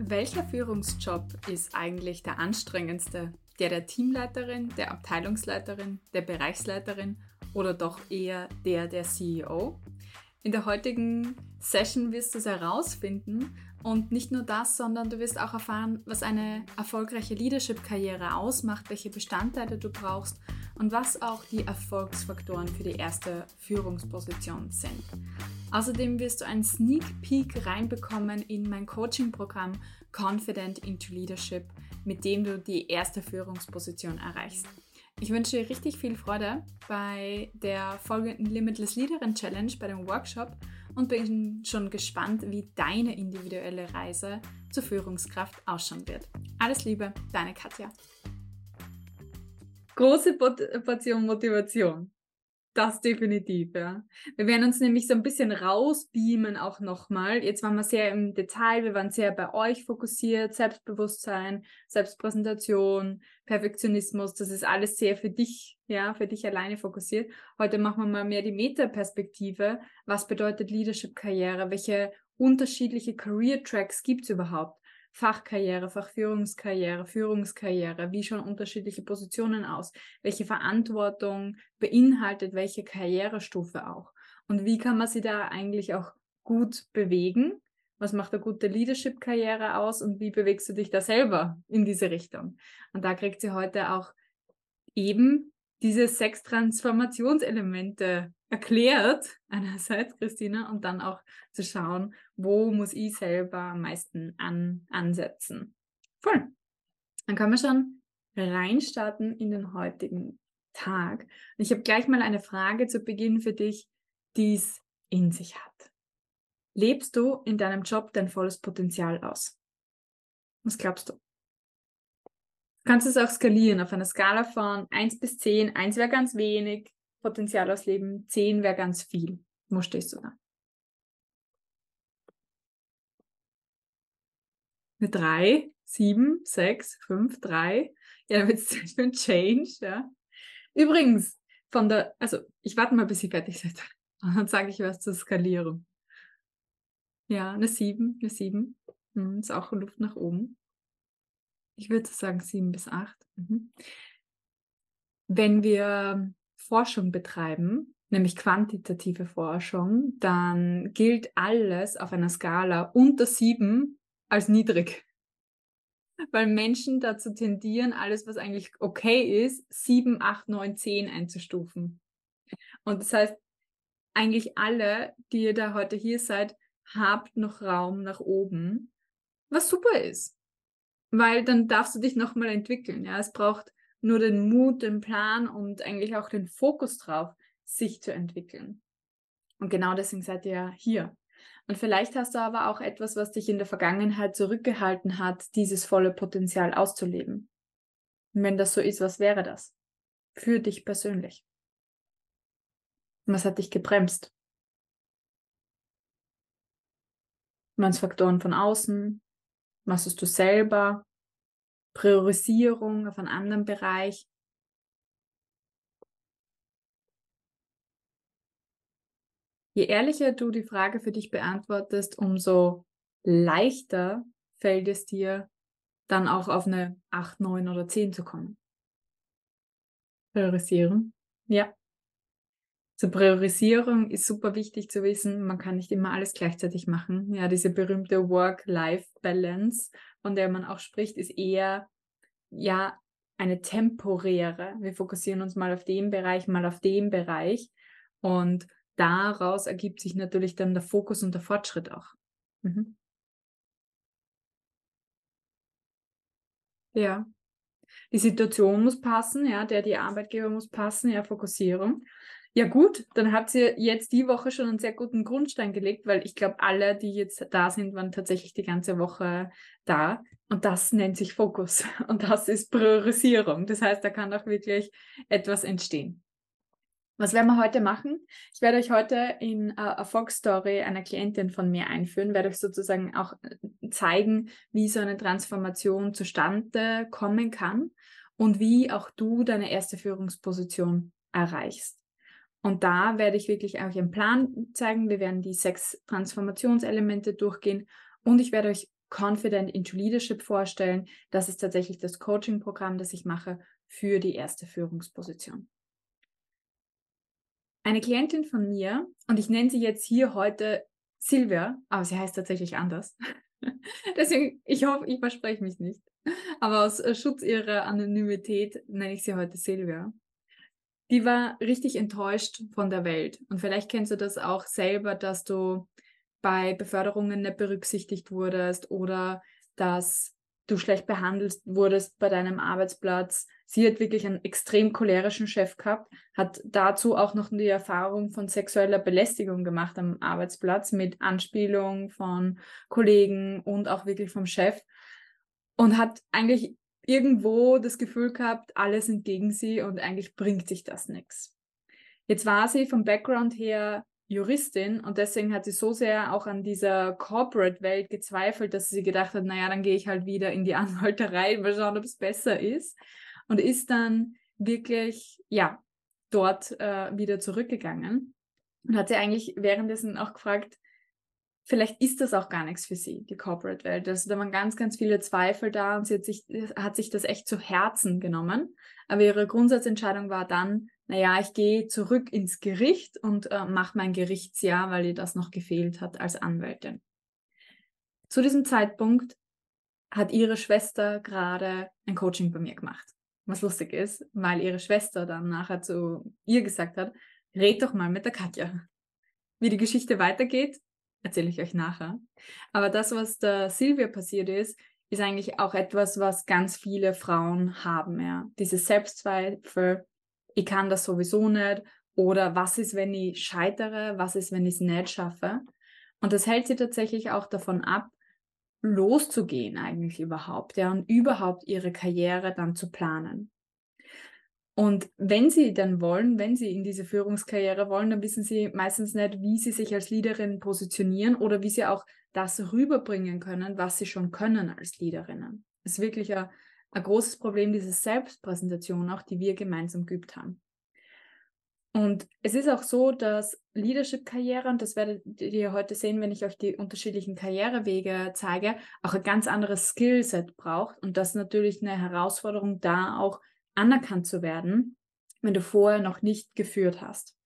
Welcher Führungsjob ist eigentlich der anstrengendste? Der der Teamleiterin, der Abteilungsleiterin, der Bereichsleiterin oder doch eher der der CEO? In der heutigen Session wirst du es herausfinden und nicht nur das, sondern du wirst auch erfahren, was eine erfolgreiche Leadership-Karriere ausmacht, welche Bestandteile du brauchst und was auch die Erfolgsfaktoren für die erste Führungsposition sind. Außerdem wirst du einen Sneak Peek reinbekommen in mein Coaching-Programm Confident into Leadership, mit dem du die erste Führungsposition erreichst. Ich wünsche dir richtig viel Freude bei der folgenden Limitless Leaderin Challenge, bei dem Workshop und bin schon gespannt, wie deine individuelle Reise zur Führungskraft ausschauen wird. Alles Liebe, deine Katja große Portion Motivation. Das definitiv, ja. Wir werden uns nämlich so ein bisschen rausbeamen auch nochmal. Jetzt waren wir sehr im Detail, wir waren sehr bei euch fokussiert, Selbstbewusstsein, Selbstpräsentation, Perfektionismus, das ist alles sehr für dich, ja, für dich alleine fokussiert. Heute machen wir mal mehr die Metaperspektive. Was bedeutet Leadership-Karriere? Welche unterschiedliche Career-Tracks gibt es überhaupt? Fachkarriere, Fachführungskarriere, Führungskarriere, wie schauen unterschiedliche Positionen aus, welche Verantwortung beinhaltet welche Karrierestufe auch? Und wie kann man sie da eigentlich auch gut bewegen, was macht eine gute Leadership-Karriere aus? Und wie bewegst du dich da selber in diese Richtung. Und da kriegt sie heute auch eben diese sechs Transformationselemente erklärt, einerseits, Christina, und dann auch zu schauen, wo muss ich selber am meisten an, ansetzen. Voll. Dann können wir schon reinstarten in den heutigen Tag. Und ich habe gleich mal eine Frage zu Beginn für dich, die es in sich hat. Lebst du in deinem Job dein volles Potenzial aus? Was glaubst du? Du kannst es auch skalieren auf einer Skala von 1 bis 10. 1 wäre ganz wenig, Potenzial ausleben, 10 wäre ganz viel. Wo stehst du da? Eine 3, 7, 6, 5, 3. Ja, dann wird es für ein Change. Ja. Übrigens, von der, also ich warte mal, bis ich fertig seid. Und dann sage ich was zur Skalierung. Ja, eine 7, eine 7. Hm, ist auch Luft nach oben. Ich würde sagen 7 bis 8. Mhm. Wenn wir Forschung betreiben, nämlich quantitative Forschung, dann gilt alles auf einer Skala unter sieben als niedrig. Weil Menschen dazu tendieren, alles, was eigentlich okay ist, sieben, acht, neun, zehn einzustufen. Und das heißt, eigentlich alle, die ihr da heute hier seid, habt noch Raum nach oben, was super ist. Weil dann darfst du dich nochmal entwickeln. Ja, es braucht nur den Mut, den Plan und eigentlich auch den Fokus drauf, sich zu entwickeln. Und genau deswegen seid ihr ja hier. Und vielleicht hast du aber auch etwas, was dich in der Vergangenheit zurückgehalten hat, dieses volle Potenzial auszuleben. Und wenn das so ist, was wäre das? Für dich persönlich. Was hat dich gebremst? Waren es Faktoren von außen? Was hast du selber? Priorisierung auf einen anderen Bereich. Je ehrlicher du die Frage für dich beantwortest, umso leichter fällt es dir, dann auch auf eine 8, 9 oder 10 zu kommen. Priorisieren. Ja. Zur Priorisierung ist super wichtig zu wissen, man kann nicht immer alles gleichzeitig machen. Ja, diese berühmte Work-Life-Balance von der man auch spricht, ist eher ja eine temporäre. Wir fokussieren uns mal auf den Bereich, mal auf den Bereich und daraus ergibt sich natürlich dann der Fokus und der Fortschritt auch. Mhm. Ja. Die Situation muss passen, ja, der die Arbeitgeber muss passen, ja, Fokussierung. Ja gut, dann habt ihr jetzt die Woche schon einen sehr guten Grundstein gelegt, weil ich glaube, alle, die jetzt da sind, waren tatsächlich die ganze Woche da. Und das nennt sich Fokus. Und das ist Priorisierung. Das heißt, da kann auch wirklich etwas entstehen. Was werden wir heute machen? Ich werde euch heute in uh, Erfolgsstory einer Klientin von mir einführen, werde euch sozusagen auch äh, zeigen, wie so eine Transformation zustande kommen kann und wie auch du deine erste Führungsposition erreichst. Und da werde ich wirklich euch einen Plan zeigen. Wir werden die sechs Transformationselemente durchgehen und ich werde euch Confident into Leadership vorstellen. Das ist tatsächlich das Coaching-Programm, das ich mache für die erste Führungsposition. Eine Klientin von mir, und ich nenne sie jetzt hier heute Silvia, aber sie heißt tatsächlich anders. Deswegen, ich hoffe, ich verspreche mich nicht. Aber aus äh, Schutz ihrer Anonymität nenne ich sie heute Silvia. Die war richtig enttäuscht von der Welt. Und vielleicht kennst du das auch selber, dass du bei Beförderungen nicht berücksichtigt wurdest oder dass du schlecht behandelt wurdest bei deinem Arbeitsplatz. Sie hat wirklich einen extrem cholerischen Chef gehabt, hat dazu auch noch die Erfahrung von sexueller Belästigung gemacht am Arbeitsplatz mit Anspielung von Kollegen und auch wirklich vom Chef und hat eigentlich irgendwo das Gefühl gehabt, alle sind gegen sie und eigentlich bringt sich das nichts. Jetzt war sie vom Background her Juristin und deswegen hat sie so sehr auch an dieser Corporate-Welt gezweifelt, dass sie gedacht hat, naja, dann gehe ich halt wieder in die Anwalterei, mal schauen, ob es besser ist. Und ist dann wirklich, ja, dort äh, wieder zurückgegangen und hat sie eigentlich währenddessen auch gefragt, vielleicht ist das auch gar nichts für sie, die Corporate-Welt. Also da waren ganz, ganz viele Zweifel da und sie hat sich, hat sich das echt zu Herzen genommen. Aber ihre Grundsatzentscheidung war dann, naja, ich gehe zurück ins Gericht und äh, mache mein Gerichtsjahr, weil ihr das noch gefehlt hat als Anwältin. Zu diesem Zeitpunkt hat ihre Schwester gerade ein Coaching bei mir gemacht. Was lustig ist, weil ihre Schwester dann nachher zu ihr gesagt hat, red doch mal mit der Katja. Wie die Geschichte weitergeht, erzähle ich euch nachher. Aber das, was der Silvia passiert ist, ist eigentlich auch etwas, was ganz viele Frauen haben, ja. Diese Selbstzweifel, ich kann das sowieso nicht oder was ist, wenn ich scheitere, was ist, wenn ich es nicht schaffe. Und das hält sie tatsächlich auch davon ab, loszugehen eigentlich überhaupt, ja, und überhaupt ihre Karriere dann zu planen. Und wenn sie dann wollen, wenn sie in diese Führungskarriere wollen, dann wissen sie meistens nicht, wie sie sich als Leaderin positionieren oder wie sie auch das rüberbringen können, was sie schon können als Leaderinnen. Das ist wirklich ein, ein großes Problem, diese Selbstpräsentation auch, die wir gemeinsam geübt haben. Und es ist auch so, dass Leadership-Karriere, und das werdet ihr heute sehen, wenn ich euch die unterschiedlichen Karrierewege zeige, auch ein ganz anderes Skillset braucht und das natürlich eine Herausforderung da auch anerkannt zu werden, wenn du vorher noch nicht geführt hast.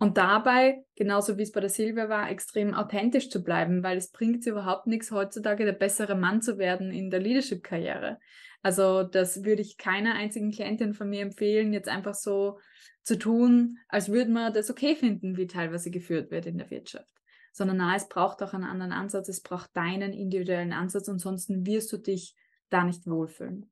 Und dabei, genauso wie es bei der Silvia war, extrem authentisch zu bleiben, weil es bringt überhaupt nichts, heutzutage der bessere Mann zu werden in der Leadership-Karriere. Also das würde ich keiner einzigen Klientin von mir empfehlen, jetzt einfach so zu tun, als würde man das okay finden, wie teilweise geführt wird in der Wirtschaft. Sondern na, es braucht auch einen anderen Ansatz, es braucht deinen individuellen Ansatz, ansonsten wirst du dich da nicht wohlfühlen.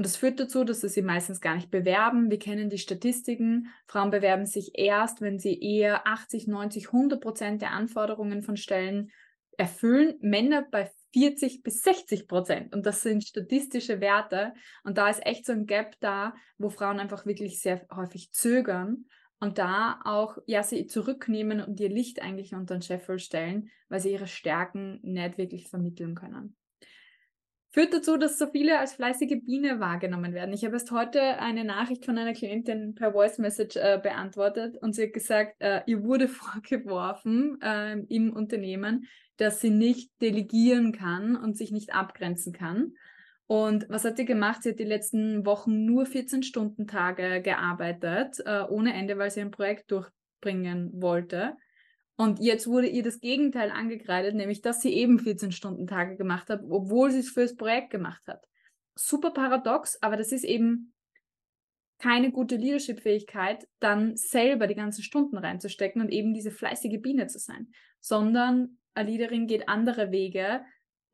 Und das führt dazu, dass sie sich meistens gar nicht bewerben. Wir kennen die Statistiken. Frauen bewerben sich erst, wenn sie eher 80, 90, 100 Prozent der Anforderungen von Stellen erfüllen. Männer bei 40 bis 60 Prozent. Und das sind statistische Werte. Und da ist echt so ein Gap da, wo Frauen einfach wirklich sehr häufig zögern und da auch ja sie zurücknehmen und ihr Licht eigentlich unter den Scheffel stellen, weil sie ihre Stärken nicht wirklich vermitteln können führt dazu, dass so viele als fleißige Biene wahrgenommen werden. Ich habe erst heute eine Nachricht von einer Klientin per Voice Message äh, beantwortet und sie hat gesagt, äh, ihr wurde vorgeworfen äh, im Unternehmen, dass sie nicht delegieren kann und sich nicht abgrenzen kann. Und was hat sie gemacht? Sie hat die letzten Wochen nur 14-Stunden-Tage gearbeitet, äh, ohne Ende, weil sie ein Projekt durchbringen wollte. Und jetzt wurde ihr das Gegenteil angekreidet, nämlich dass sie eben 14-Stunden-Tage gemacht hat, obwohl sie es fürs Projekt gemacht hat. Super paradox, aber das ist eben keine gute Leadership-Fähigkeit, dann selber die ganzen Stunden reinzustecken und eben diese fleißige Biene zu sein, sondern eine Leaderin geht andere Wege,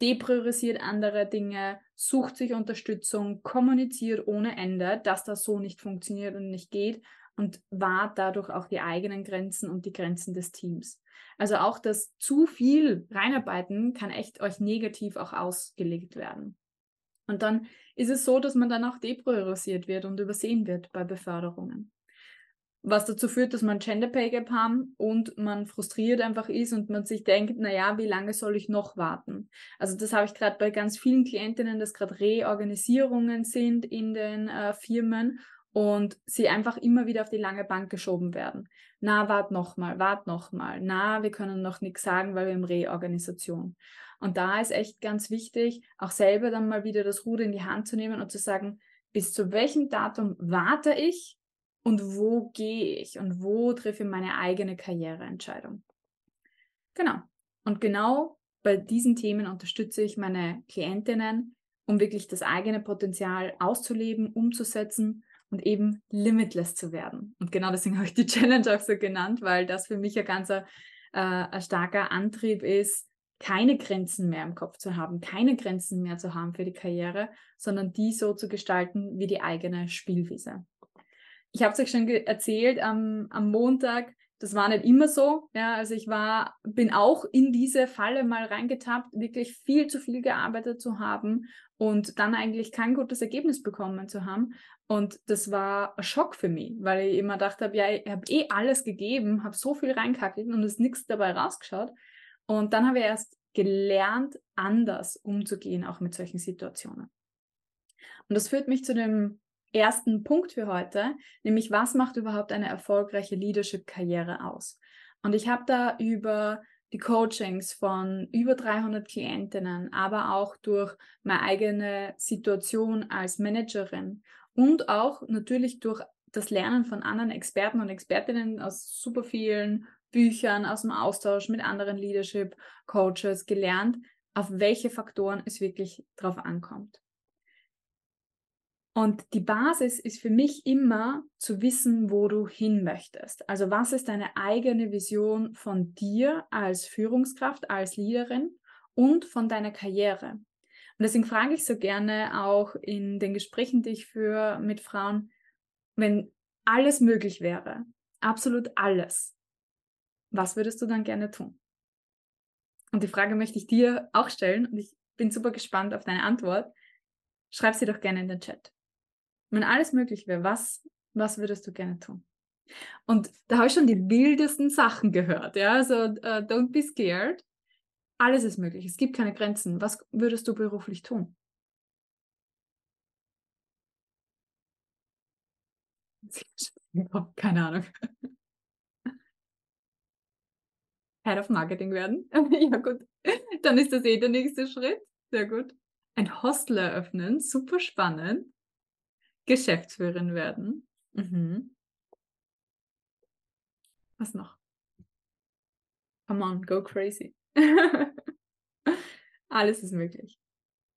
depriorisiert andere Dinge, sucht sich Unterstützung, kommuniziert ohne Ende, dass das so nicht funktioniert und nicht geht und wahrt dadurch auch die eigenen Grenzen und die Grenzen des Teams. Also auch das zu viel reinarbeiten kann echt euch negativ auch ausgelegt werden. Und dann ist es so, dass man dann auch depriorisiert wird und übersehen wird bei Beförderungen. Was dazu führt, dass man Gender Pay Gap haben und man frustriert einfach ist und man sich denkt, naja, wie lange soll ich noch warten? Also das habe ich gerade bei ganz vielen Klientinnen, dass gerade Reorganisierungen sind in den äh, Firmen und sie einfach immer wieder auf die lange Bank geschoben werden. Na, wart noch mal, wart noch mal. Na, wir können noch nichts sagen, weil wir im Reorganisation. Und da ist echt ganz wichtig, auch selber dann mal wieder das Ruder in die Hand zu nehmen und zu sagen, bis zu welchem Datum warte ich und wo gehe ich und wo treffe ich meine eigene Karriereentscheidung. Genau. Und genau bei diesen Themen unterstütze ich meine Klientinnen, um wirklich das eigene Potenzial auszuleben, umzusetzen und eben limitless zu werden. Und genau deswegen habe ich die Challenge auch so genannt, weil das für mich ein ganzer äh, ein starker Antrieb ist, keine Grenzen mehr im Kopf zu haben, keine Grenzen mehr zu haben für die Karriere, sondern die so zu gestalten wie die eigene Spielwiese. Ich habe es euch schon erzählt, am, am Montag das war nicht immer so. Ja, also ich war, bin auch in diese Falle mal reingetappt, wirklich viel zu viel gearbeitet zu haben und dann eigentlich kein gutes Ergebnis bekommen zu haben. Und das war ein Schock für mich, weil ich immer gedacht habe, ja, ich habe eh alles gegeben, habe so viel reinkackelt und ist nichts dabei rausgeschaut. Und dann habe ich erst gelernt, anders umzugehen, auch mit solchen Situationen. Und das führt mich zu dem ersten Punkt für heute, nämlich was macht überhaupt eine erfolgreiche Leadership-Karriere aus? Und ich habe da über die Coachings von über 300 Klientinnen, aber auch durch meine eigene Situation als Managerin und auch natürlich durch das Lernen von anderen Experten und Expertinnen aus super vielen Büchern, aus dem Austausch mit anderen Leadership Coaches gelernt, auf welche Faktoren es wirklich drauf ankommt. Und die Basis ist für mich immer zu wissen, wo du hin möchtest. Also was ist deine eigene Vision von dir als Führungskraft, als Leaderin und von deiner Karriere. Und deswegen frage ich so gerne auch in den Gesprächen, die ich führe mit Frauen, wenn alles möglich wäre, absolut alles, was würdest du dann gerne tun? Und die Frage möchte ich dir auch stellen und ich bin super gespannt auf deine Antwort. Schreib sie doch gerne in den Chat. Wenn alles möglich wäre, was, was würdest du gerne tun? Und da habe ich schon die wildesten Sachen gehört. Ja, also uh, don't be scared. Alles ist möglich. Es gibt keine Grenzen. Was würdest du beruflich tun? Keine Ahnung. Head of Marketing werden. ja, gut. Dann ist das eh der nächste Schritt. Sehr gut. Ein Hostel eröffnen. Super spannend. Geschäftsführerin werden. Mhm. Was noch? Come on, go crazy. Alles ist möglich.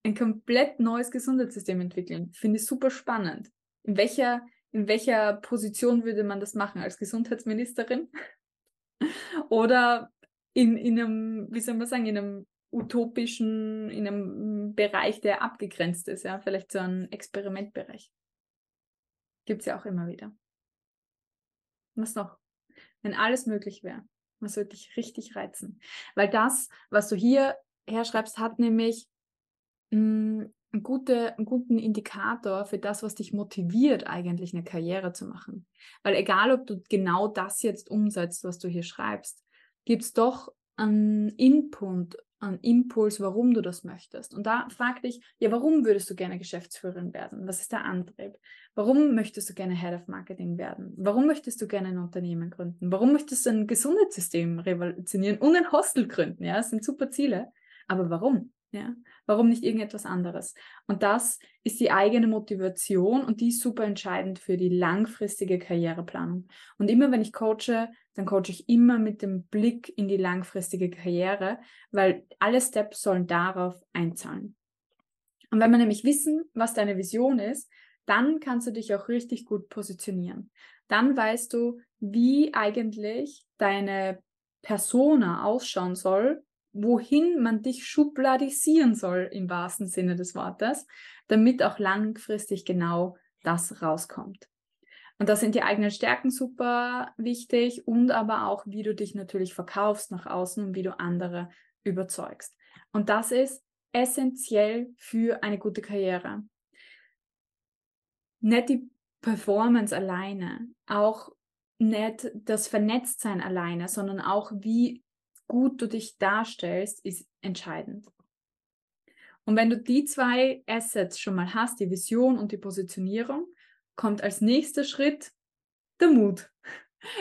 Ein komplett neues Gesundheitssystem entwickeln. Finde ich super spannend. In welcher, in welcher Position würde man das machen? Als Gesundheitsministerin? Oder in, in einem, wie soll man sagen, in einem utopischen, in einem Bereich, der abgegrenzt ist, ja, vielleicht so ein Experimentbereich. Gibt es ja auch immer wieder. Was noch? Wenn alles möglich wäre, was würde dich richtig reizen? Weil das, was du hier herschreibst, hat nämlich mh, hm, einen, gute, einen guten Indikator für das, was dich motiviert, eigentlich eine Karriere zu machen. Weil egal, ob du genau das jetzt umsetzt, was du hier schreibst, gibt es doch einen Input, einen Impuls, warum du das möchtest. Und da frag dich, ja, warum würdest du gerne Geschäftsführerin werden? Was ist der Antrieb? Warum möchtest du gerne Head of Marketing werden? Warum möchtest du gerne ein Unternehmen gründen? Warum möchtest du ein Gesundheitssystem revolutionieren und ein Hostel gründen? Ja, das sind super Ziele. Aber warum? Ja, warum nicht irgendetwas anderes? Und das ist die eigene Motivation und die ist super entscheidend für die langfristige Karriereplanung. Und immer wenn ich coache, dann coache ich immer mit dem Blick in die langfristige Karriere, weil alle Steps sollen darauf einzahlen. Und wenn wir nämlich wissen, was deine Vision ist, dann kannst du dich auch richtig gut positionieren. Dann weißt du, wie eigentlich deine Persona ausschauen soll, wohin man dich schubladisieren soll im wahrsten Sinne des Wortes, damit auch langfristig genau das rauskommt. Und da sind die eigenen Stärken super wichtig und aber auch, wie du dich natürlich verkaufst nach außen und wie du andere überzeugst. Und das ist essentiell für eine gute Karriere nicht die Performance alleine, auch nicht das Vernetztsein alleine, sondern auch wie gut du dich darstellst, ist entscheidend. Und wenn du die zwei Assets schon mal hast, die Vision und die Positionierung, kommt als nächster Schritt der Mut.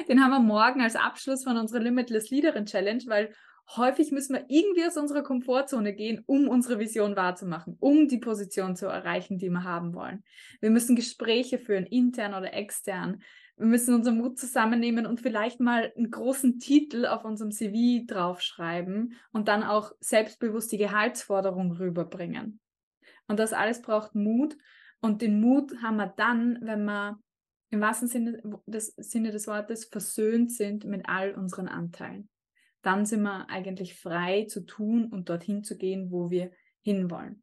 Den haben wir morgen als Abschluss von unserer Limitless Leaderin Challenge, weil häufig müssen wir irgendwie aus unserer Komfortzone gehen, um unsere Vision wahrzumachen, um die Position zu erreichen, die wir haben wollen. Wir müssen Gespräche führen, intern oder extern. Wir müssen unseren Mut zusammennehmen und vielleicht mal einen großen Titel auf unserem CV draufschreiben und dann auch selbstbewusst die Gehaltsforderung rüberbringen. Und das alles braucht Mut. Und den Mut haben wir dann, wenn wir im wahrsten Sinne des, Sinne des Wortes versöhnt sind mit all unseren Anteilen. Dann sind wir eigentlich frei zu tun und dorthin zu gehen, wo wir hinwollen.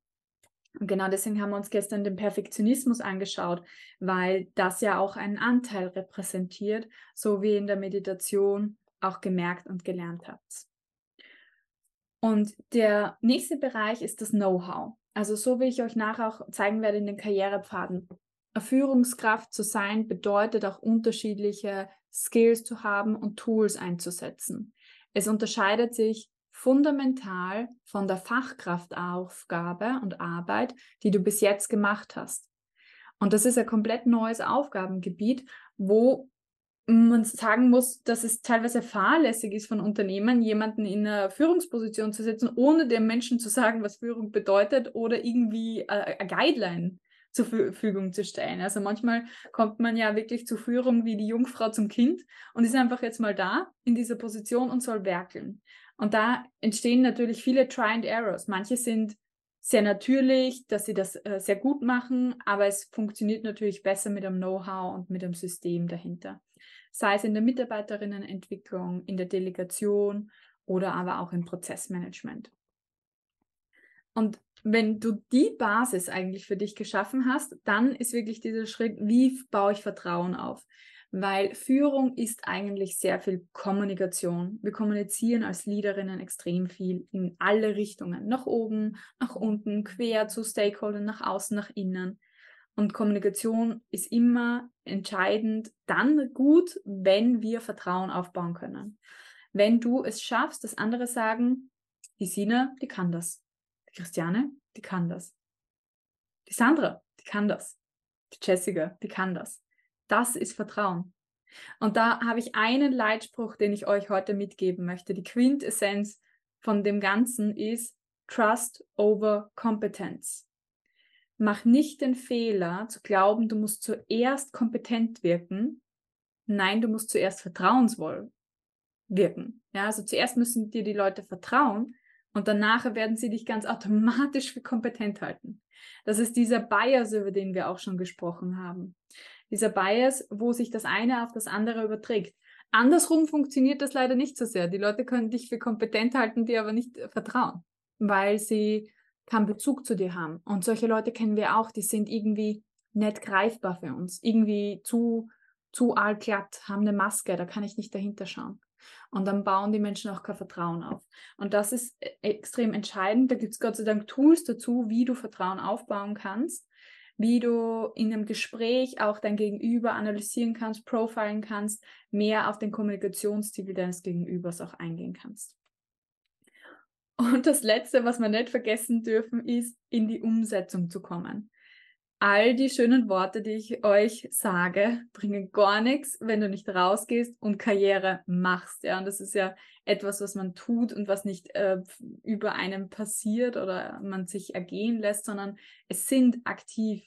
Und genau deswegen haben wir uns gestern den Perfektionismus angeschaut, weil das ja auch einen Anteil repräsentiert, so wie in der Meditation auch gemerkt und gelernt habt. Und der nächste Bereich ist das Know-how. Also so wie ich euch nachher auch zeigen werde in den Karrierepfaden. Führungskraft zu sein bedeutet auch unterschiedliche Skills zu haben und Tools einzusetzen. Es unterscheidet sich fundamental von der Fachkraftaufgabe und Arbeit, die du bis jetzt gemacht hast. Und das ist ein komplett neues Aufgabengebiet, wo man sagen muss, dass es teilweise fahrlässig ist von Unternehmen, jemanden in eine Führungsposition zu setzen, ohne dem Menschen zu sagen, was Führung bedeutet oder irgendwie eine Guideline zur Verfügung zu stellen. Also manchmal kommt man ja wirklich zur Führung wie die Jungfrau zum Kind und ist einfach jetzt mal da in dieser Position und soll werkeln. Und da entstehen natürlich viele Try and Errors. Manche sind sehr natürlich, dass sie das äh, sehr gut machen, aber es funktioniert natürlich besser mit dem Know-how und mit dem System dahinter. Sei es in der Mitarbeiterinnenentwicklung, in der Delegation oder aber auch im Prozessmanagement. Und wenn du die Basis eigentlich für dich geschaffen hast, dann ist wirklich dieser Schritt, wie baue ich Vertrauen auf? Weil Führung ist eigentlich sehr viel Kommunikation. Wir kommunizieren als Leaderinnen extrem viel in alle Richtungen, nach oben, nach unten, quer zu Stakeholdern, nach außen, nach innen. Und Kommunikation ist immer entscheidend dann gut, wenn wir Vertrauen aufbauen können. Wenn du es schaffst, dass andere sagen, die Sina, die kann das. Christiane, die kann das. Die Sandra, die kann das. Die Jessica, die kann das. Das ist Vertrauen. Und da habe ich einen Leitspruch, den ich euch heute mitgeben möchte. Die Quintessenz von dem Ganzen ist Trust over Competence. Mach nicht den Fehler zu glauben, du musst zuerst kompetent wirken. Nein, du musst zuerst vertrauensvoll wirken. Ja, also zuerst müssen dir die Leute vertrauen, und danach werden sie dich ganz automatisch für kompetent halten. Das ist dieser Bias, über den wir auch schon gesprochen haben. Dieser Bias, wo sich das eine auf das andere überträgt. Andersrum funktioniert das leider nicht so sehr. Die Leute können dich für kompetent halten, dir aber nicht vertrauen, weil sie keinen Bezug zu dir haben. Und solche Leute kennen wir auch, die sind irgendwie nicht greifbar für uns, irgendwie zu, zu allglatt, haben eine Maske, da kann ich nicht dahinter schauen. Und dann bauen die Menschen auch kein Vertrauen auf. Und das ist äh, extrem entscheidend. Da gibt es Gott sei Dank Tools dazu, wie du Vertrauen aufbauen kannst, wie du in einem Gespräch auch dein Gegenüber analysieren kannst, profilen kannst, mehr auf den Kommunikationsstil deines Gegenübers auch eingehen kannst. Und das Letzte, was wir nicht vergessen dürfen, ist, in die Umsetzung zu kommen all die schönen Worte, die ich euch sage, bringen gar nichts, wenn du nicht rausgehst und Karriere machst. Ja, und das ist ja etwas, was man tut und was nicht äh, über einem passiert oder man sich ergehen lässt, sondern es sind aktiv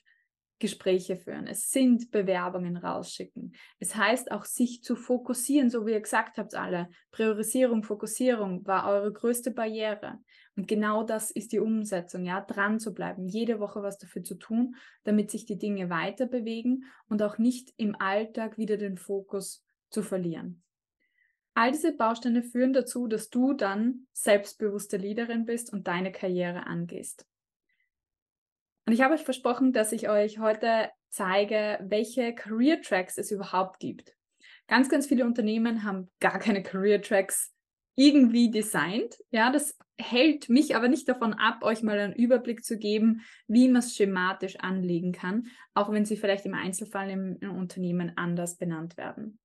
Gespräche führen. Es sind Bewerbungen rausschicken. Es heißt auch, sich zu fokussieren, so wie ihr gesagt habt alle. Priorisierung, Fokussierung war eure größte Barriere. Und genau das ist die Umsetzung, ja, dran zu bleiben, jede Woche was dafür zu tun, damit sich die Dinge weiter bewegen und auch nicht im Alltag wieder den Fokus zu verlieren. All diese Bausteine führen dazu, dass du dann selbstbewusste Leaderin bist und deine Karriere angehst. Und ich habe euch versprochen, dass ich euch heute zeige, welche Career Tracks es überhaupt gibt. Ganz, ganz viele Unternehmen haben gar keine Career Tracks irgendwie designt. Ja, das hält mich aber nicht davon ab, euch mal einen Überblick zu geben, wie man es schematisch anlegen kann, auch wenn sie vielleicht im Einzelfall im, im Unternehmen anders benannt werden.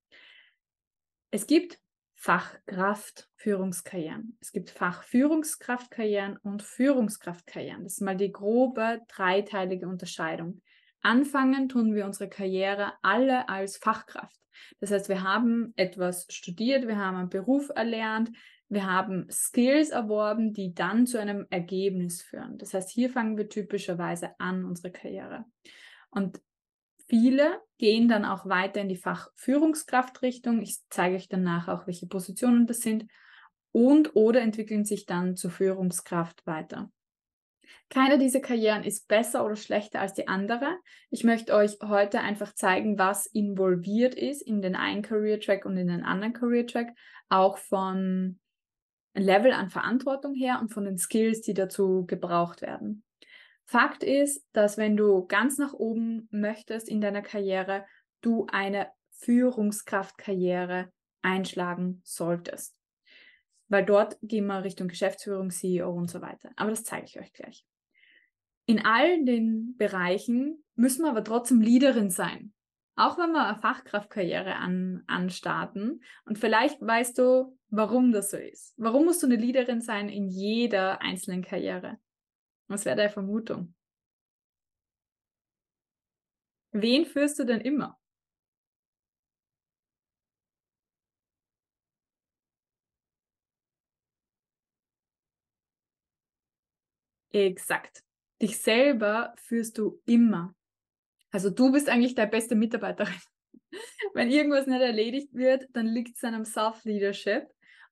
Es gibt Fachkraft-Führungskarrieren. Es gibt Fachführungskraftkarrieren und Führungskraftkarrieren. Das ist mal die grobe dreiteilige Unterscheidung. Anfangen tun wir unsere Karriere alle als Fachkraft. Das heißt, wir haben etwas studiert, wir haben einen Beruf erlernt, Wir haben Skills erworben, die dann zu einem Ergebnis führen. Das heißt, hier fangen wir typischerweise an, unsere Karriere. Und viele gehen dann auch weiter in die Fachführungskraftrichtung. Ich zeige euch danach auch, welche Positionen das sind. Und oder entwickeln sich dann zur Führungskraft weiter. Keine dieser Karrieren ist besser oder schlechter als die andere. Ich möchte euch heute einfach zeigen, was involviert ist in den einen Career Track und in den anderen Career Track, auch von Level an Verantwortung her und von den Skills, die dazu gebraucht werden. Fakt ist, dass wenn du ganz nach oben möchtest in deiner Karriere, du eine Führungskraftkarriere einschlagen solltest. Weil dort gehen wir Richtung Geschäftsführung, CEO und so weiter. Aber das zeige ich euch gleich. In all den Bereichen müssen wir aber trotzdem Leaderin sein. Auch wenn wir eine Fachkraftkarriere an, anstarten. Und vielleicht weißt du, warum das so ist. Warum musst du eine Leaderin sein in jeder einzelnen Karriere? Was wäre deine Vermutung? Wen führst du denn immer? Exakt. Dich selber führst du immer. Also du bist eigentlich deine beste Mitarbeiterin. Wenn irgendwas nicht erledigt wird, dann liegt es an einem Self-Leadership.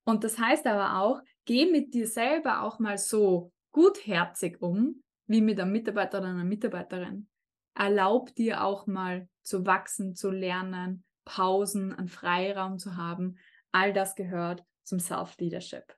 Und das heißt aber auch, geh mit dir selber auch mal so gutherzig um, wie mit einem Mitarbeiter oder einer Mitarbeiterin. Erlaub dir auch mal zu wachsen, zu lernen, Pausen, einen Freiraum zu haben. All das gehört zum Self-Leadership.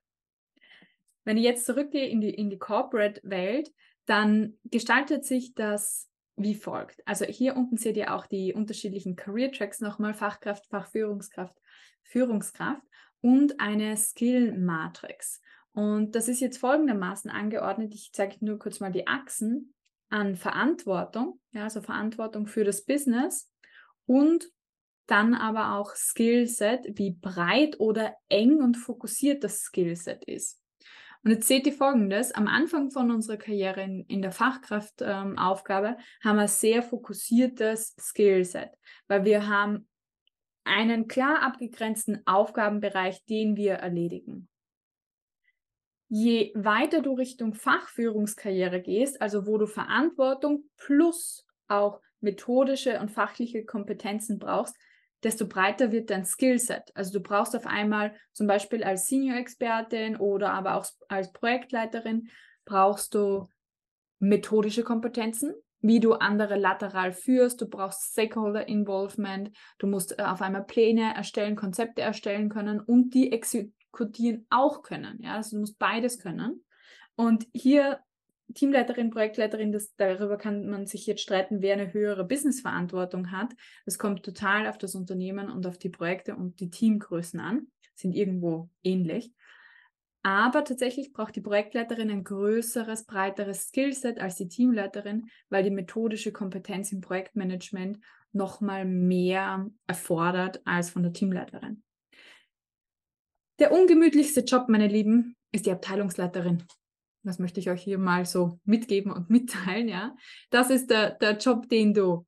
Wenn ich jetzt zurückgehe in die, in die Corporate-Welt, dann gestaltet sich das wie folgt. Also hier unten seht ihr auch die unterschiedlichen Career Tracks nochmal, Fachkraft, Fachführungskraft, Führungskraft und eine Skill Matrix. Und das ist jetzt folgendermaßen angeordnet. Ich zeige nur kurz mal die Achsen an Verantwortung, ja, also Verantwortung für das Business und dann aber auch Skillset, wie breit oder eng und fokussiert das Skillset ist. Und jetzt seht ihr folgendes: Am Anfang von unserer Karriere in, in der Fachkraftaufgabe ähm, haben wir sehr fokussiertes Skillset, weil wir haben einen klar abgegrenzten Aufgabenbereich, den wir erledigen je weiter du Richtung Fachführungskarriere gehst, also wo du Verantwortung plus auch methodische und fachliche Kompetenzen brauchst, desto breiter wird dein Skillset. Also du brauchst auf einmal zum Beispiel als Senior-Expertin oder aber auch als Projektleiterin brauchst du methodische Kompetenzen, wie du andere lateral führst. Du brauchst Stakeholder Involvement. Du musst äh, auf einmal Pläne erstellen, Konzepte erstellen können und die codieren auch können. Ja, also du musst beides können. Und hier Teamleiterin, Projektleiterin, das, darüber kann man sich jetzt streiten, wer eine höhere Businessverantwortung hat. Das kommt total auf das Unternehmen und auf die Projekte und die Teamgrößen an, sind irgendwo ähnlich. Aber tatsächlich braucht die Projektleiterin ein größeres, breiteres Skillset als die Teamleiterin, weil die methodische Kompetenz im Projektmanagement nochmal mehr erfordert als von der Teamleiterin. Der ungemütlichste Job, meine Lieben, ist die Abteilungsleiterin. Das möchte ich euch hier mal so mitgeben und mitteilen, ja. Das ist der, der Job, den du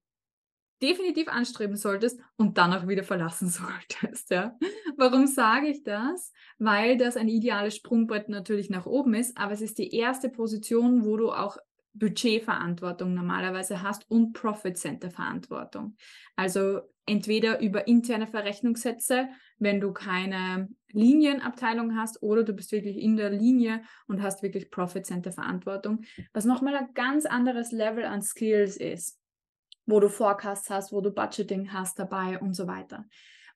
definitiv anstreben solltest und dann auch wieder verlassen solltest, ja. Warum sage ich das? Weil das ein ideales Sprungbrett natürlich nach oben ist, aber es ist die erste Position, wo du auch Budgetverantwortung normalerweise hast und Profit Center Verantwortung. Also entweder über interne Verrechnungssätze, wenn du keine Linienabteilung hast, oder du bist wirklich in der Linie und hast wirklich Profit Center Verantwortung, was nochmal ein ganz anderes Level an Skills ist, wo du Forecasts hast, wo du Budgeting hast dabei und so weiter.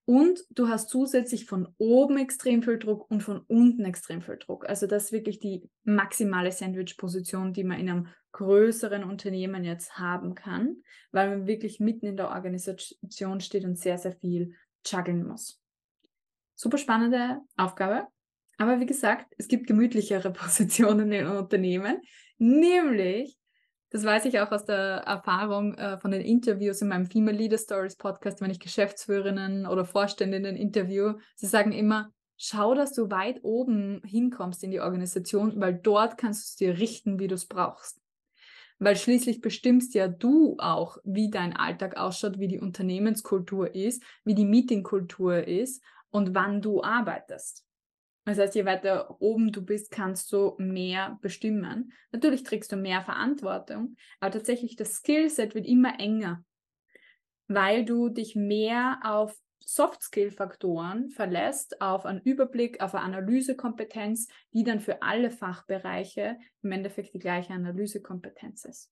Und du hast zusätzlich von oben extrem viel Druck und von unten extrem viel Druck. Also das ist wirklich die maximale Sandwich-Position, die man in einem größeren Unternehmen jetzt haben kann, weil man wirklich mitten in der Organisation steht und sehr, sehr viel juggeln muss. Super spannende Aufgabe. Aber wie gesagt, es gibt gemütlichere Positionen in Unternehmen, nämlich das weiß ich auch aus der Erfahrung äh, von den Interviews in meinem Female Leader Stories Podcast, wenn ich Geschäftsführerinnen oder Vorständinnen interview. Sie sagen immer, schau, dass du weit oben hinkommst in die Organisation, weil dort kannst du es dir richten, wie du es brauchst. Weil schließlich bestimmst ja du auch, wie dein Alltag ausschaut, wie die Unternehmenskultur ist, wie die Meetingkultur ist und wann du arbeitest. Das heißt, je weiter oben du bist, kannst du mehr bestimmen. Natürlich trägst du mehr Verantwortung, aber tatsächlich das Skillset wird immer enger, weil du dich mehr auf Soft-Skill-Faktoren verlässt, auf einen Überblick, auf eine Analysekompetenz, die dann für alle Fachbereiche im Endeffekt die gleiche Analysekompetenz ist.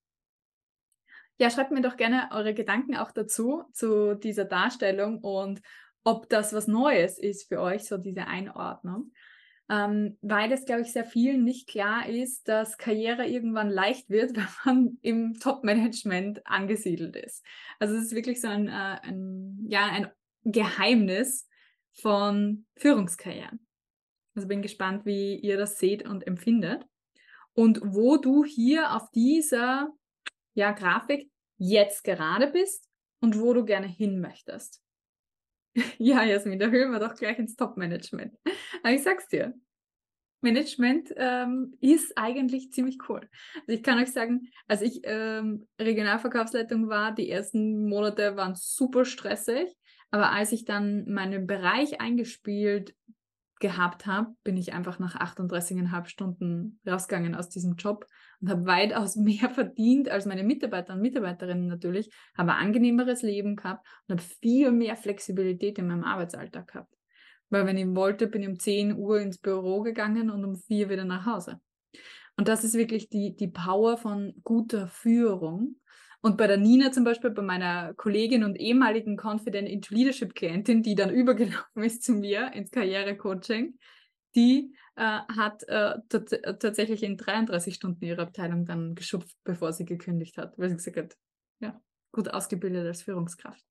Ja, schreibt mir doch gerne eure Gedanken auch dazu, zu dieser Darstellung und ob das was Neues ist für euch, so diese Einordnung. Ähm, weil es, glaube ich, sehr vielen nicht klar ist, dass Karriere irgendwann leicht wird, wenn man im Top-Management angesiedelt ist. Also es ist wirklich so ein, äh, ein, ja, ein Geheimnis von Führungskarrieren. Also bin gespannt, wie ihr das seht und empfindet. Und wo du hier auf dieser ja, Grafik jetzt gerade bist und wo du gerne hin möchtest. ja, Jasmin, da hören wir doch gleich ins Top-Management. Aber ich sag's dir, Management ähm, ist eigentlich ziemlich cool. Also ich kann euch sagen, als ich ähm, Regionalverkaufsleitung war, die ersten Monate waren super stressig. Aber als ich dann meinen Bereich eingespielt gehabt habe, bin ich einfach nach 38,5 Stunden rausgegangen aus diesem Job und habe weitaus mehr verdient als meine Mitarbeiter und Mitarbeiterinnen natürlich, habe ein angenehmeres Leben gehabt und habe viel mehr Flexibilität in meinem Arbeitsalltag gehabt. Weil wenn ich wollte, bin ich um 10 Uhr ins Büro gegangen und um 4 wieder nach Hause. Und das ist wirklich die, die Power von guter Führung. Und bei der Nina zum Beispiel, bei meiner Kollegin und ehemaligen Confident into Leadership Klientin, die dann übergelaufen ist zu mir ins Karrierecoaching, die äh, hat äh, tatsächlich in 33 Stunden ihre Abteilung dann geschupft, bevor sie gekündigt hat, weil sie gesagt hat, ja, gut ausgebildet als Führungskraft.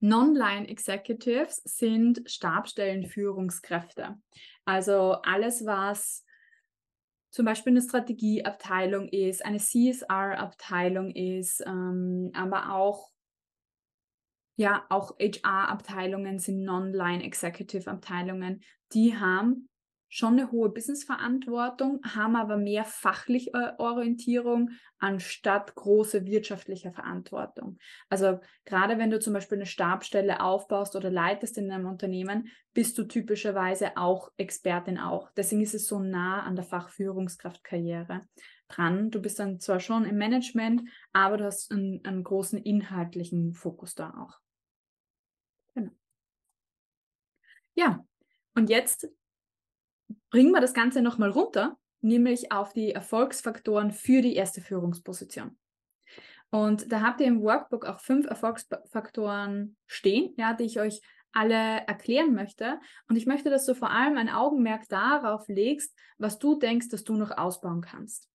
Non-Line Executives sind Stabstellenführungskräfte. Also alles, was zum Beispiel eine Strategieabteilung ist, eine CSR-Abteilung ist, ähm, aber auch ja, auch HR-Abteilungen sind Non-Line-Executive-Abteilungen. Die haben schon eine hohe Business-Verantwortung, haben aber mehr fachliche äh, Orientierung anstatt große wirtschaftliche Verantwortung. Also gerade wenn du zum Beispiel eine Stabstelle aufbaust oder leitest in einem Unternehmen, bist du typischerweise auch Expertin auch. Deswegen ist es so nah an der Fachführungskraftkarriere dran. Du bist dann zwar schon im Management, aber du hast einen, einen großen inhaltlichen Fokus da auch. Genau. Ja, und jetzt bringen wir das Ganze nochmal runter, nämlich auf die Erfolgsfaktoren für die erste Führungsposition. Und da habt ihr im Workbook auch fünf Erfolgsfaktoren stehen, ja, die ich euch alle erklären möchte. Und ich möchte, dass du vor allem ein Augenmerk darauf legst, was du denkst, dass du noch ausbauen kannst.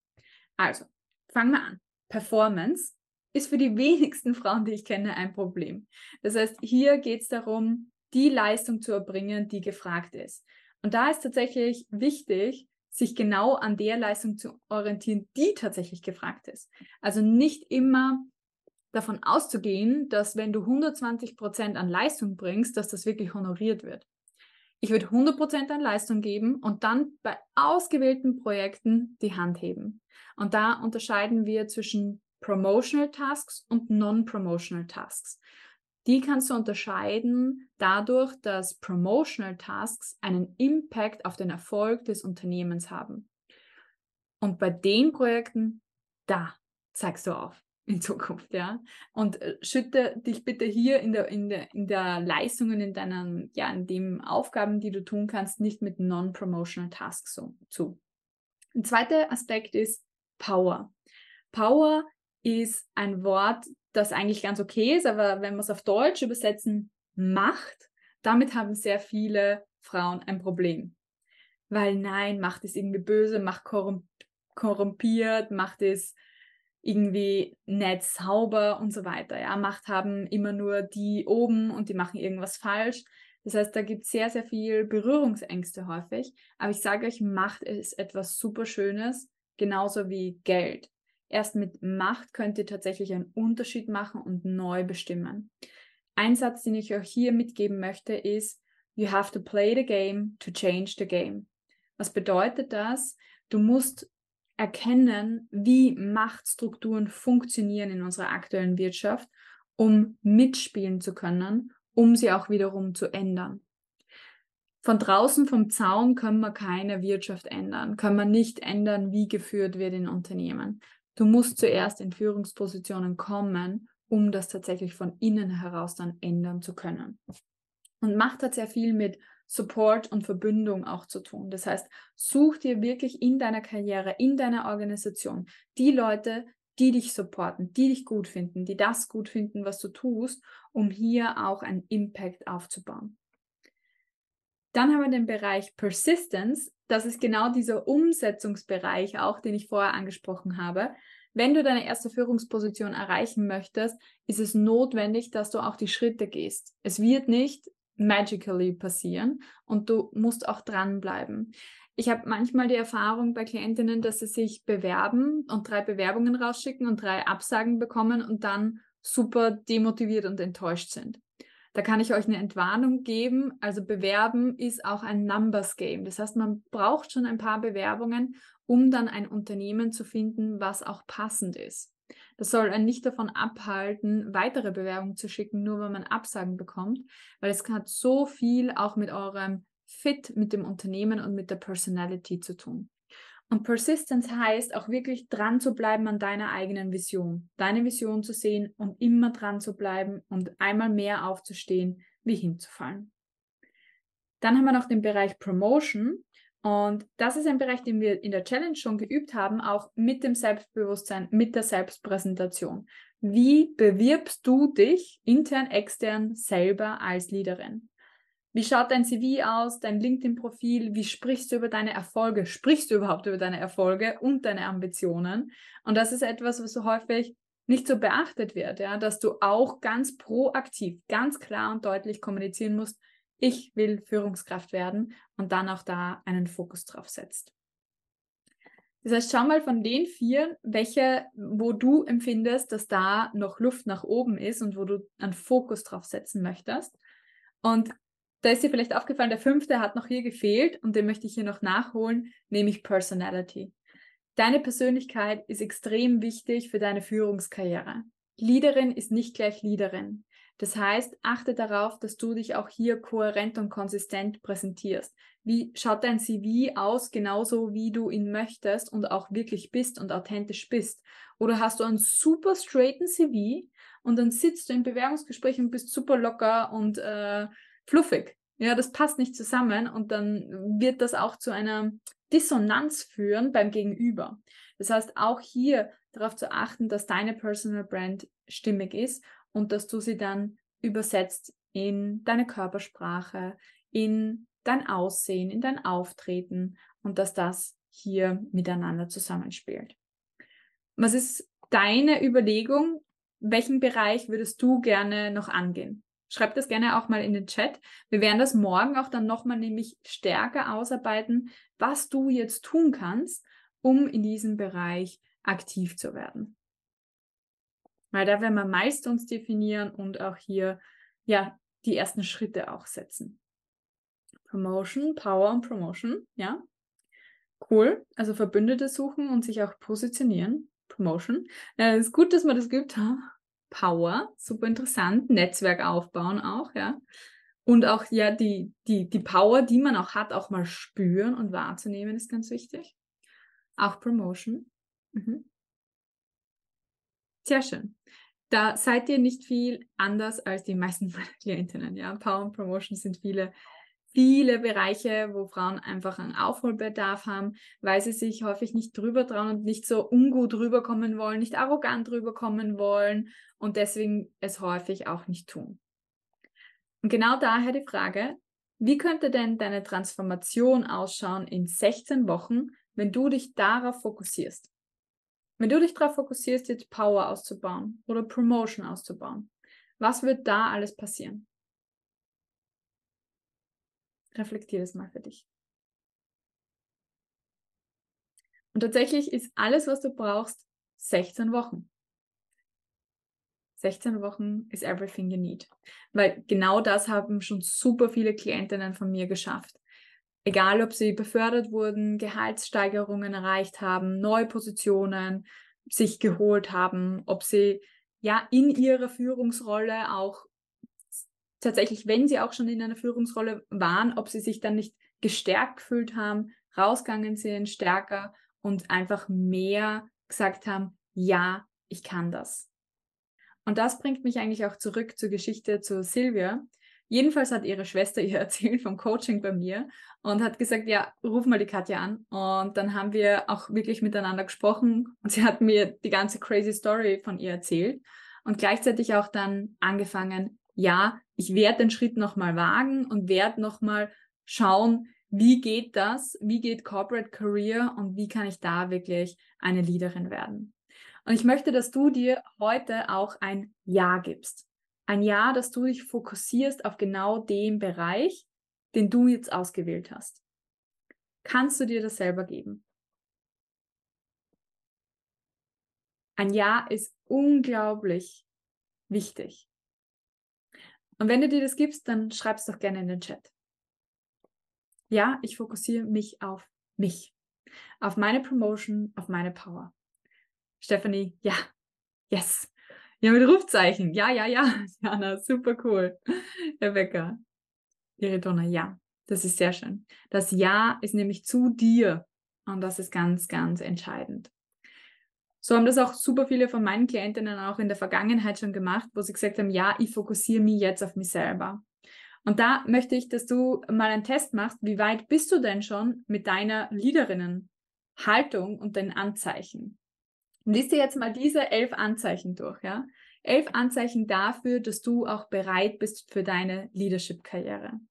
Also, fangen wir an. Performance ist für die wenigsten Frauen, die ich kenne, ein Problem. Das heißt, hier geht es darum, die Leistung zu erbringen, die gefragt ist. Und da ist tatsächlich wichtig, sich genau an der Leistung zu orientieren, die tatsächlich gefragt ist. Also nicht immer davon auszugehen, dass wenn du 120 Prozent an Leistung bringst, dass das wirklich honoriert wird. Ich würde 100 Prozent an Leistung geben und dann bei ausgewählten Projekten die Hand heben. Und da unterscheiden wir zwischen Promotional Tasks und Non-Promotional Tasks. Die kannst du unterscheiden dadurch, dass Promotional Tasks einen Impact auf den Erfolg des Unternehmens haben. Und bei den Projekten, da zeigst du auf in Zukunft, ja. Und äh, schütte dich bitte hier in der, in der, in der Leistungen, in deinen, ja, in den Aufgaben, die du tun kannst, nicht mit Non-Promotional Tasks zu. Ein zweiter Aspekt ist Power. Power ist ein Wort, das eigentlich ganz okay ist, aber wenn wir es auf Deutsch übersetzen, Macht, damit haben sehr viele Frauen ein Problem. Weil nein, Macht ist irgendwie böse, Macht korrumpiert, Macht ist irgendwie nicht sauber und so weiter. Ja, Macht haben immer nur die oben und die machen irgendwas falsch. Das heißt, da gibt es sehr, sehr viel Berührungsängste häufig. Aber ich sage euch, Macht ist etwas super Schönes, genauso wie Geld. Erst mit Macht könnt ihr tatsächlich einen Unterschied machen und neu bestimmen. Ein Satz, den ich euch hier mitgeben möchte, ist, You have to play the game to change the game. Was bedeutet das? Du musst erkennen, wie Machtstrukturen funktionieren in unserer aktuellen Wirtschaft, um mitspielen zu können, um sie auch wiederum zu ändern. Von draußen vom Zaun können wir keine Wirtschaft ändern, können wir nicht ändern, wie geführt wird in Unternehmen. Du musst zuerst in Führungspositionen kommen, um das tatsächlich von innen heraus dann ändern zu können. Und Macht hat sehr viel mit Support und Verbündung auch zu tun. Das heißt, such dir wirklich in deiner Karriere, in deiner Organisation die Leute, die dich supporten, die dich gut finden, die das gut finden, was du tust, um hier auch einen Impact aufzubauen. Dann haben wir den Bereich Persistence. Das ist genau dieser Umsetzungsbereich auch, den ich vorher angesprochen habe. Wenn du deine erste Führungsposition erreichen möchtest, ist es notwendig, dass du auch die Schritte gehst. Es wird nicht magically passieren und du musst auch dranbleiben. Ich habe manchmal die Erfahrung bei Klientinnen, dass sie sich bewerben und drei Bewerbungen rausschicken und drei Absagen bekommen und dann super demotiviert und enttäuscht sind. Da kann ich euch eine Entwarnung geben. Also bewerben ist auch ein Numbers Game. Das heißt, man braucht schon ein paar Bewerbungen, um dann ein Unternehmen zu finden, was auch passend ist. Das soll einen nicht davon abhalten, weitere Bewerbungen zu schicken, nur wenn man Absagen bekommt, weil es hat so viel auch mit eurem Fit mit dem Unternehmen und mit der Personality zu tun. Und Persistence heißt auch wirklich dran zu bleiben an deiner eigenen Vision, deine Vision zu sehen und immer dran zu bleiben und einmal mehr aufzustehen, wie hinzufallen. Dann haben wir noch den Bereich Promotion. Und das ist ein Bereich, den wir in der Challenge schon geübt haben, auch mit dem Selbstbewusstsein, mit der Selbstpräsentation. Wie bewirbst du dich intern, extern selber als Leaderin? Wie schaut dein CV aus, dein LinkedIn-Profil? Wie sprichst du über deine Erfolge? Sprichst du überhaupt über deine Erfolge und deine Ambitionen? Und das ist etwas, was so häufig nicht so beachtet wird, ja, dass du auch ganz proaktiv, ganz klar und deutlich kommunizieren musst, ich will Führungskraft werden und dann auch da einen Fokus drauf setzt. Das heißt, schau mal von den vier, welche, wo du empfindest, dass da noch Luft nach oben ist und wo du einen Fokus drauf setzen möchtest. Und da ist dir vielleicht aufgefallen, der fünfte hat noch hier gefehlt und den möchte ich hier noch nachholen, nämlich Personality. Deine Persönlichkeit ist extrem wichtig für deine Führungskarriere. Leaderin ist nicht gleich Leaderin. Das heißt, achte darauf, dass du dich auch hier kohärent und konsistent präsentierst. Wie schaut dein CV aus, genauso wie du ihn möchtest und auch wirklich bist und authentisch bist? Oder hast du einen super straighten CV und dann sitzt du im Bewerbungsgespräch und bist super locker und äh, fluffig. Ja, das passt nicht zusammen und dann wird das auch zu einer Dissonanz führen beim Gegenüber. Das heißt, auch hier darauf zu achten, dass deine Personal Brand stimmig ist und dass du sie dann übersetzt in deine Körpersprache, in dein Aussehen, in dein Auftreten und dass das hier miteinander zusammenspielt. Was ist deine Überlegung? Welchen Bereich würdest du gerne noch angehen? Schreib das gerne auch mal in den Chat. Wir werden das morgen auch dann nochmal nämlich stärker ausarbeiten, was du jetzt tun kannst, um in diesem Bereich aktiv zu werden. Weil da werden wir Milestones definieren und auch hier ja die ersten Schritte auch setzen. Promotion, Power und Promotion, ja. Cool. Also Verbündete suchen und sich auch positionieren. Promotion. Es äh, ist gut, dass wir das geübt haben. Power, super interessant, Netzwerk aufbauen auch, ja. Und auch ja die, die, die Power, die man auch hat, auch mal spüren und wahrzunehmen, ist ganz wichtig. Auch Promotion. Mhm. Sehr schön. Da seid ihr nicht viel anders als die meisten Klientinnen. Ja, Power und Promotion sind viele viele Bereiche, wo Frauen einfach einen Aufholbedarf haben, weil sie sich häufig nicht drüber trauen und nicht so ungut rüberkommen wollen, nicht arrogant rüberkommen wollen und deswegen es häufig auch nicht tun. Und genau daher die Frage, wie könnte denn deine Transformation ausschauen in 16 Wochen, wenn du dich darauf fokussierst? Wenn du dich darauf fokussierst, jetzt Power auszubauen oder Promotion auszubauen, was wird da alles passieren? Reflektier das mal für dich. Und tatsächlich ist alles, was du brauchst, 16 Wochen. 16 Wochen ist everything you need. Weil genau das haben schon super viele Klientinnen von mir geschafft. Egal, ob sie befördert wurden, Gehaltssteigerungen erreicht haben, neue Positionen sich geholt haben, ob sie ja in ihrer Führungsrolle auch tatsächlich, wenn sie auch schon in einer Führungsrolle waren, ob sie sich dann nicht gestärkt gefühlt haben, rausgegangen sind, stärker und einfach mehr gesagt haben, ja, ich kann das. Und das bringt mich eigentlich auch zurück zur Geschichte zu Silvia. Jedenfalls hat ihre Schwester ihr erzählt vom Coaching bei mir und hat gesagt, ja, ruf mal die Katja an. Und dann haben wir auch wirklich miteinander gesprochen und sie hat mir die ganze crazy Story von ihr erzählt und gleichzeitig auch dann angefangen, ja, ich werde den Schritt nochmal wagen und werde nochmal schauen, wie geht das, wie geht Corporate Career und wie kann ich da wirklich eine Leaderin werden. Und ich möchte, dass du dir heute auch ein Ja gibst. Ein Ja, dass du dich fokussierst auf genau den Bereich, den du jetzt ausgewählt hast. Kannst du dir das selber geben? Ein Ja ist unglaublich wichtig. Und wenn du dir das gibst, dann schreib es doch gerne in den Chat. Ja, ich fokussiere mich auf mich, auf meine Promotion, auf meine Power. Stephanie, ja, yes. Ja, mit Rufzeichen. Ja, ja, ja. Jana, super cool. Rebecca. Iridona, ja. Das ist sehr schön. Das Ja ist nämlich zu dir. Und das ist ganz, ganz entscheidend. So haben das auch super viele von meinen Klientinnen auch in der Vergangenheit schon gemacht, wo sie gesagt haben, ja, ich fokussiere mich jetzt auf mich selber. Und da möchte ich, dass du mal einen Test machst, wie weit bist du denn schon mit deiner Leaderinnen-Haltung und den Anzeichen? Und liest dir jetzt mal diese elf Anzeichen durch, ja? Elf Anzeichen dafür, dass du auch bereit bist für deine Leadership-Karriere.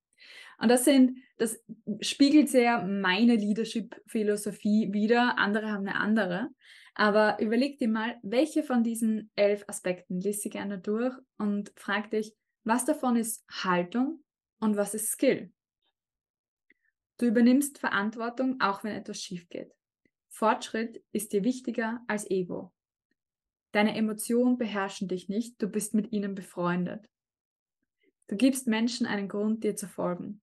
Und das sind, das spiegelt sehr meine Leadership-Philosophie wieder. Andere haben eine andere. Aber überleg dir mal, welche von diesen elf Aspekten liest sie gerne durch und frag dich, was davon ist Haltung und was ist Skill? Du übernimmst Verantwortung, auch wenn etwas schief geht. Fortschritt ist dir wichtiger als Ego. Deine Emotionen beherrschen dich nicht, du bist mit ihnen befreundet. Du gibst Menschen einen Grund, dir zu folgen.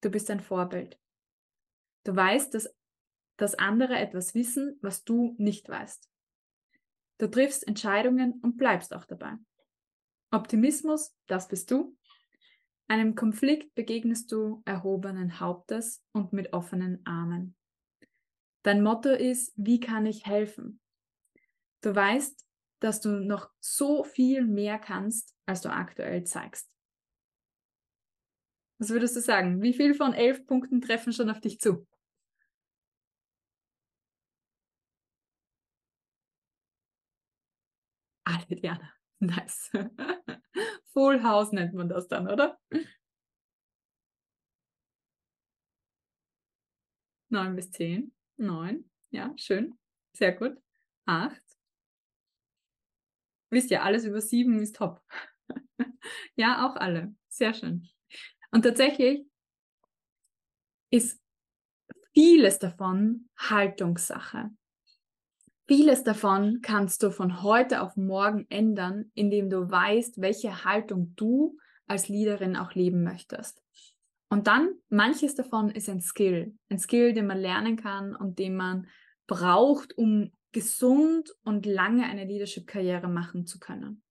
Du bist ein Vorbild. Du weißt, dass dass andere etwas wissen, was du nicht weißt. Du triffst Entscheidungen und bleibst auch dabei. Optimismus, das bist du. Einem Konflikt begegnest du erhobenen Hauptes und mit offenen Armen. Dein Motto ist, wie kann ich helfen? Du weißt, dass du noch so viel mehr kannst, als du aktuell zeigst. Was würdest du sagen? Wie viel von elf Punkten treffen schon auf dich zu? Alle, Diana. Nice. Full House nennt man das dann, oder? Neun bis zehn. Neun. Ja, schön. Sehr gut. Acht. Wisst ihr, alles über sieben ist top. ja, auch alle. Sehr schön. Und tatsächlich ist vieles davon Haltungssache. Vieles davon kannst du von heute auf morgen ändern, indem du weißt, welche Haltung du als Leaderin auch leben möchtest. Und dann, manches davon ist ein Skill, ein Skill, den man lernen kann und den man braucht, um gesund und lange eine Leadership-Karriere machen zu können.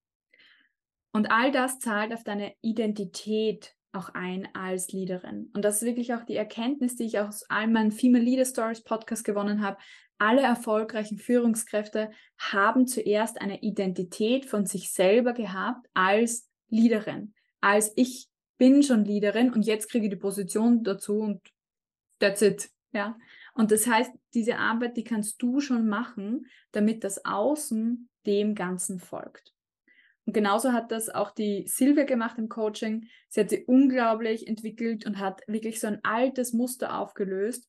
Und all das zahlt auf deine Identität auch ein als Leaderin. Und das ist wirklich auch die Erkenntnis, die ich aus all meinen Female Leader Stories Podcast gewonnen habe, alle erfolgreichen Führungskräfte haben zuerst eine Identität von sich selber gehabt als Leaderin, als ich bin schon Leaderin und jetzt kriege ich die Position dazu und that's it. Ja. Und das heißt, diese Arbeit, die kannst du schon machen, damit das Außen dem Ganzen folgt. Und genauso hat das auch die Silvia gemacht im Coaching. Sie hat sie unglaublich entwickelt und hat wirklich so ein altes Muster aufgelöst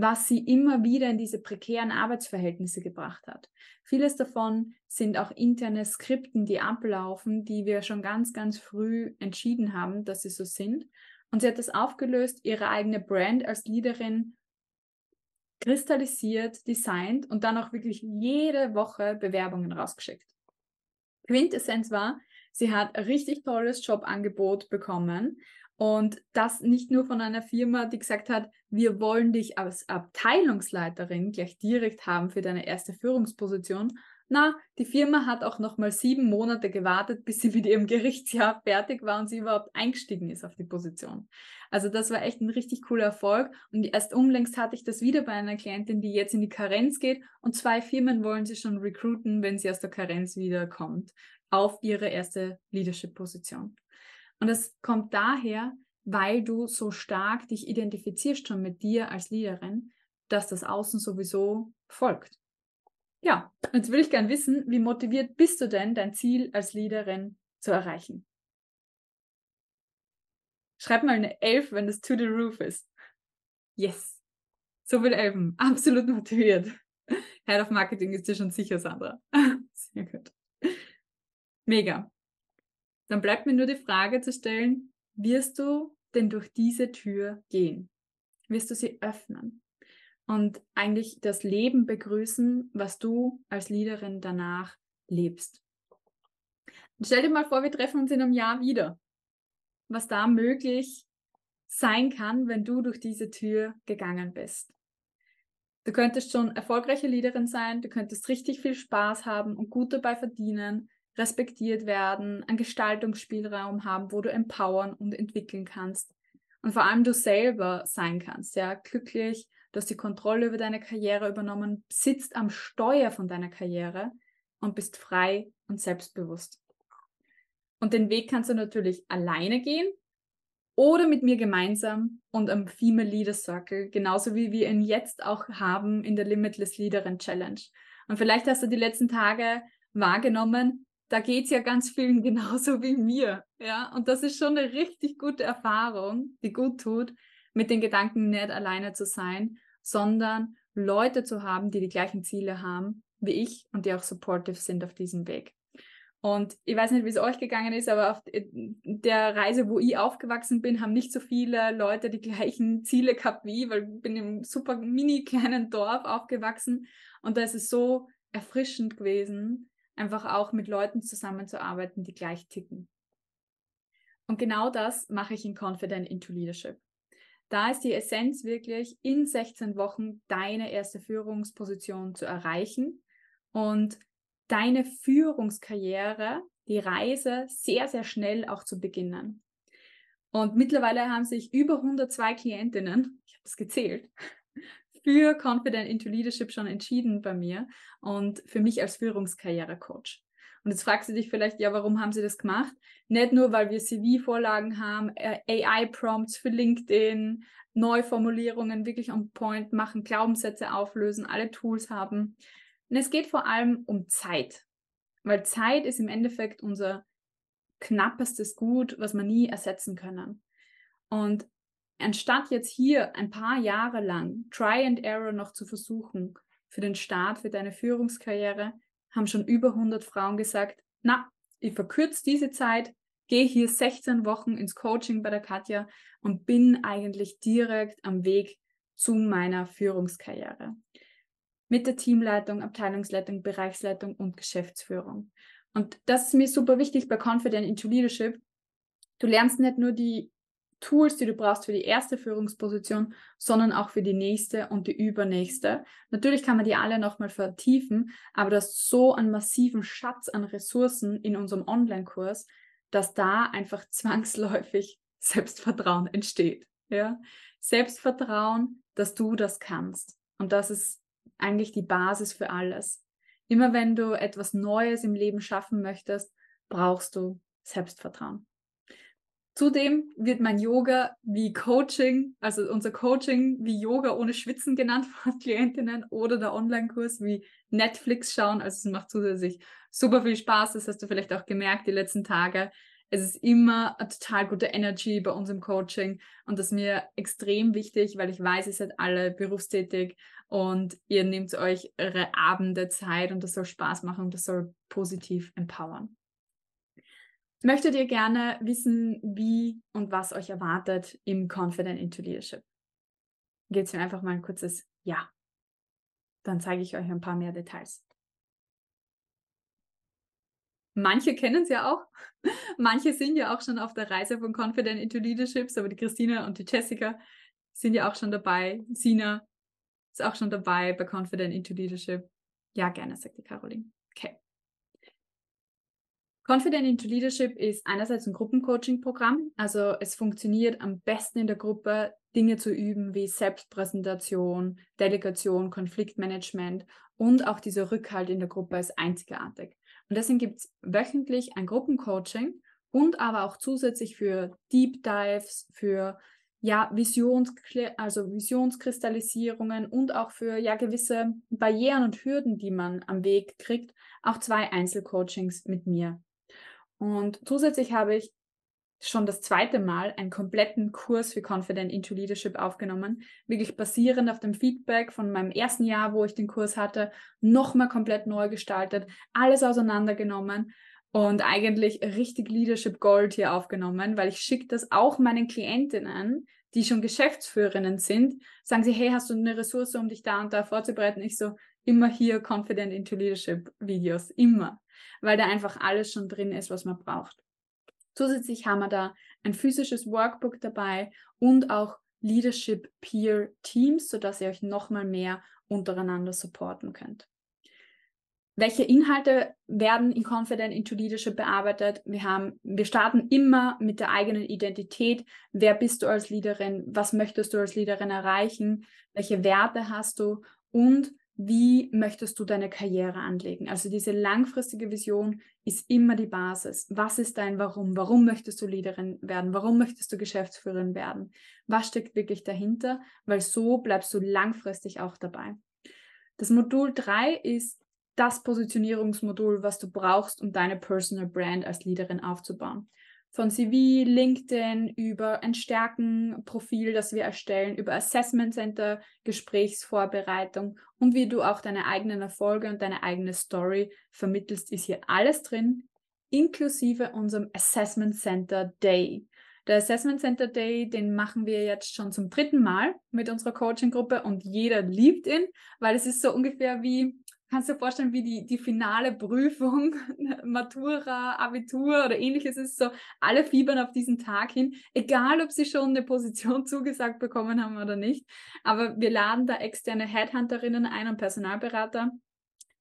was sie immer wieder in diese prekären Arbeitsverhältnisse gebracht hat. Vieles davon sind auch interne Skripten, die ablaufen, die wir schon ganz, ganz früh entschieden haben, dass sie so sind. Und sie hat das aufgelöst, ihre eigene Brand als Leaderin kristallisiert, designt und dann auch wirklich jede Woche Bewerbungen rausgeschickt. Quintessenz war, sie hat ein richtig tolles Jobangebot bekommen. Und das nicht nur von einer Firma, die gesagt hat, wir wollen dich als Abteilungsleiterin gleich direkt haben für deine erste Führungsposition, Na, die Firma hat auch noch mal sieben Monate gewartet, bis sie mit ihrem Gerichtsjahr fertig war und sie überhaupt eingestiegen ist auf die Position. Also das war echt ein richtig cooler Erfolg. Und erst unlängst hatte ich das wieder bei einer Klientin, die jetzt in die Karenz geht und zwei Firmen wollen sie schon recruiten, wenn sie aus der Karenz wiederkommt, auf ihre erste Leadership-Position. Und das kommt daher, weil du so stark dich identifizierst schon mit dir als Leaderin, dass das Außen sowieso folgt. Ja, jetzt will ich gern wissen, wie motiviert bist du denn, dein Ziel als Leaderin zu erreichen? Schreib mal eine Elf, wenn das to the roof ist. Yes. So viel Elfen. Absolut motiviert. Head of Marketing ist dir schon sicher, Sandra. Sehr gut. Mega. Dann bleibt mir nur die Frage zu stellen, wirst du denn durch diese Tür gehen? Wirst du sie öffnen? Und eigentlich das Leben begrüßen, was du als Leaderin danach lebst. Und stell dir mal vor, wir treffen uns in einem Jahr wieder. Was da möglich sein kann, wenn du durch diese Tür gegangen bist. Du könntest schon erfolgreiche Leaderin sein, du könntest richtig viel Spaß haben und gut dabei verdienen, respektiert werden, einen Gestaltungsspielraum haben, wo du empowern und entwickeln kannst. Und vor allem du selber sein kannst, ja, glücklich, du hast die Kontrolle über deine Karriere übernommen, sitzt am Steuer von deiner Karriere und bist frei und selbstbewusst. Und den Weg kannst du natürlich alleine gehen oder mit mir gemeinsam und am Female Leader Circle, genauso wie wir ihn jetzt auch haben in der Limitless Leaderin Challenge. Und vielleicht hast du die letzten Tage wahrgenommen, da geht es ja ganz vielen genauso wie mir. Ja, und das ist schon eine richtig gute Erfahrung, die gut tut, mit den Gedanken nicht alleine zu sein, sondern Leute zu haben, die die gleichen Ziele haben wie ich und die auch supportive sind auf diesem Weg. Und ich weiß nicht, wie es euch gegangen ist, aber auf der Reise, wo ich aufgewachsen bin, haben nicht so viele Leute die gleichen Ziele gehabt wie ich, weil ich bin im super mini kleinen Dorf aufgewachsen und da ist es so erfrischend gewesen, einfach auch mit Leuten zusammenzuarbeiten, die gleich ticken. Und genau das mache ich in Confident into Leadership. Da ist die Essenz wirklich, in 16 Wochen deine erste Führungsposition zu erreichen und deine Führungskarriere, die Reise sehr, sehr schnell auch zu beginnen. Und mittlerweile haben sich über 102 Klientinnen, ich habe es gezählt, für Confident into Leadership schon entschieden bei mir und für mich als Führungskarrierecoach. Und jetzt fragst du dich vielleicht, ja, warum haben sie das gemacht? Nicht nur, weil wir CV-Vorlagen haben, äh, AI-Prompts für LinkedIn, Neuformulierungen wirklich on point machen, Glaubenssätze auflösen, alle Tools haben. Und es geht vor allem um Zeit. Weil Zeit ist im Endeffekt unser knappestes Gut, was wir nie ersetzen können. Und anstatt jetzt hier ein paar Jahre lang Try and Error noch zu versuchen für den Start, für deine Führungskarriere, haben schon über 100 Frauen gesagt, na, ich verkürze diese Zeit, gehe hier 16 Wochen ins Coaching bei der Katja und bin eigentlich direkt am Weg zu meiner Führungskarriere. Mit der Teamleitung, Abteilungsleitung, Bereichsleitung und Geschäftsführung. Und das ist mir super wichtig bei Confident into Leadership. Du lernst nicht nur die Tools, die du brauchst für die erste Führungsposition, sondern auch für die nächste und die übernächste. Natürlich kann man die alle nochmal vertiefen, aber das ist so einen massiven Schatz an Ressourcen in unserem Online-Kurs, dass da einfach zwangsläufig Selbstvertrauen entsteht. Ja? Selbstvertrauen, dass du das kannst. Und das ist eigentlich die Basis für alles. Immer wenn du etwas Neues im Leben schaffen möchtest, brauchst du Selbstvertrauen. Zudem wird mein Yoga wie Coaching, also unser Coaching wie Yoga ohne Schwitzen genannt von Klientinnen oder der Online-Kurs wie Netflix schauen. Also es macht zusätzlich super viel Spaß. Das hast du vielleicht auch gemerkt die letzten Tage. Es ist immer eine total gute Energy bei uns im Coaching und das ist mir extrem wichtig, weil ich weiß, ihr seid alle berufstätig und ihr nehmt euch eure Abende Zeit und das soll Spaß machen und das soll positiv empowern. Möchtet ihr gerne wissen, wie und was euch erwartet im Confident into Leadership? Gebt mir einfach mal ein kurzes Ja. Dann zeige ich euch ein paar mehr Details. Manche kennen es ja auch. Manche sind ja auch schon auf der Reise von Confident into Leadership, aber die Christina und die Jessica sind ja auch schon dabei. Sina ist auch schon dabei bei Confident into Leadership. Ja, gerne, sagt die Caroline. Okay. Confident into Leadership ist einerseits ein Gruppencoaching-Programm. Also es funktioniert am besten in der Gruppe, Dinge zu üben wie Selbstpräsentation, Delegation, Konfliktmanagement und auch dieser Rückhalt in der Gruppe ist einzigartig. Und deswegen gibt es wöchentlich ein Gruppencoaching und aber auch zusätzlich für Deep Dives, für ja, Visions, also Visionskristallisierungen und auch für ja gewisse Barrieren und Hürden, die man am Weg kriegt, auch zwei Einzelcoachings mit mir. Und zusätzlich habe ich schon das zweite Mal einen kompletten Kurs für Confident into Leadership aufgenommen, wirklich basierend auf dem Feedback von meinem ersten Jahr, wo ich den Kurs hatte, nochmal komplett neu gestaltet, alles auseinandergenommen und eigentlich richtig Leadership Gold hier aufgenommen, weil ich schicke das auch meinen Klientinnen, die schon Geschäftsführerinnen sind, sagen sie, hey, hast du eine Ressource, um dich da und da vorzubereiten? Ich so, immer hier Confident into Leadership Videos, immer, weil da einfach alles schon drin ist, was man braucht. Zusätzlich haben wir da ein physisches Workbook dabei und auch Leadership Peer Teams, sodass ihr euch nochmal mehr untereinander supporten könnt. Welche Inhalte werden in Confident into Leadership bearbeitet? Wir haben, wir starten immer mit der eigenen Identität. Wer bist du als Leaderin? Was möchtest du als Leaderin erreichen? Welche Werte hast du? Und wie möchtest du deine Karriere anlegen? Also diese langfristige Vision ist immer die Basis. Was ist dein Warum? Warum möchtest du Leaderin werden? Warum möchtest du Geschäftsführerin werden? Was steckt wirklich dahinter? Weil so bleibst du langfristig auch dabei. Das Modul 3 ist das Positionierungsmodul, was du brauchst, um deine Personal Brand als Leaderin aufzubauen. Von CV, LinkedIn, über ein Stärkenprofil, das wir erstellen, über Assessment Center, Gesprächsvorbereitung und wie du auch deine eigenen Erfolge und deine eigene Story vermittelst, ist hier alles drin, inklusive unserem Assessment Center Day. Der Assessment Center Day, den machen wir jetzt schon zum dritten Mal mit unserer Coaching-Gruppe und jeder liebt ihn, weil es ist so ungefähr wie kannst du dir vorstellen, wie die, die finale Prüfung, Matura, Abitur oder ähnliches ist so, alle fiebern auf diesen Tag hin, egal ob sie schon eine Position zugesagt bekommen haben oder nicht. Aber wir laden da externe Headhunterinnen ein und Personalberater,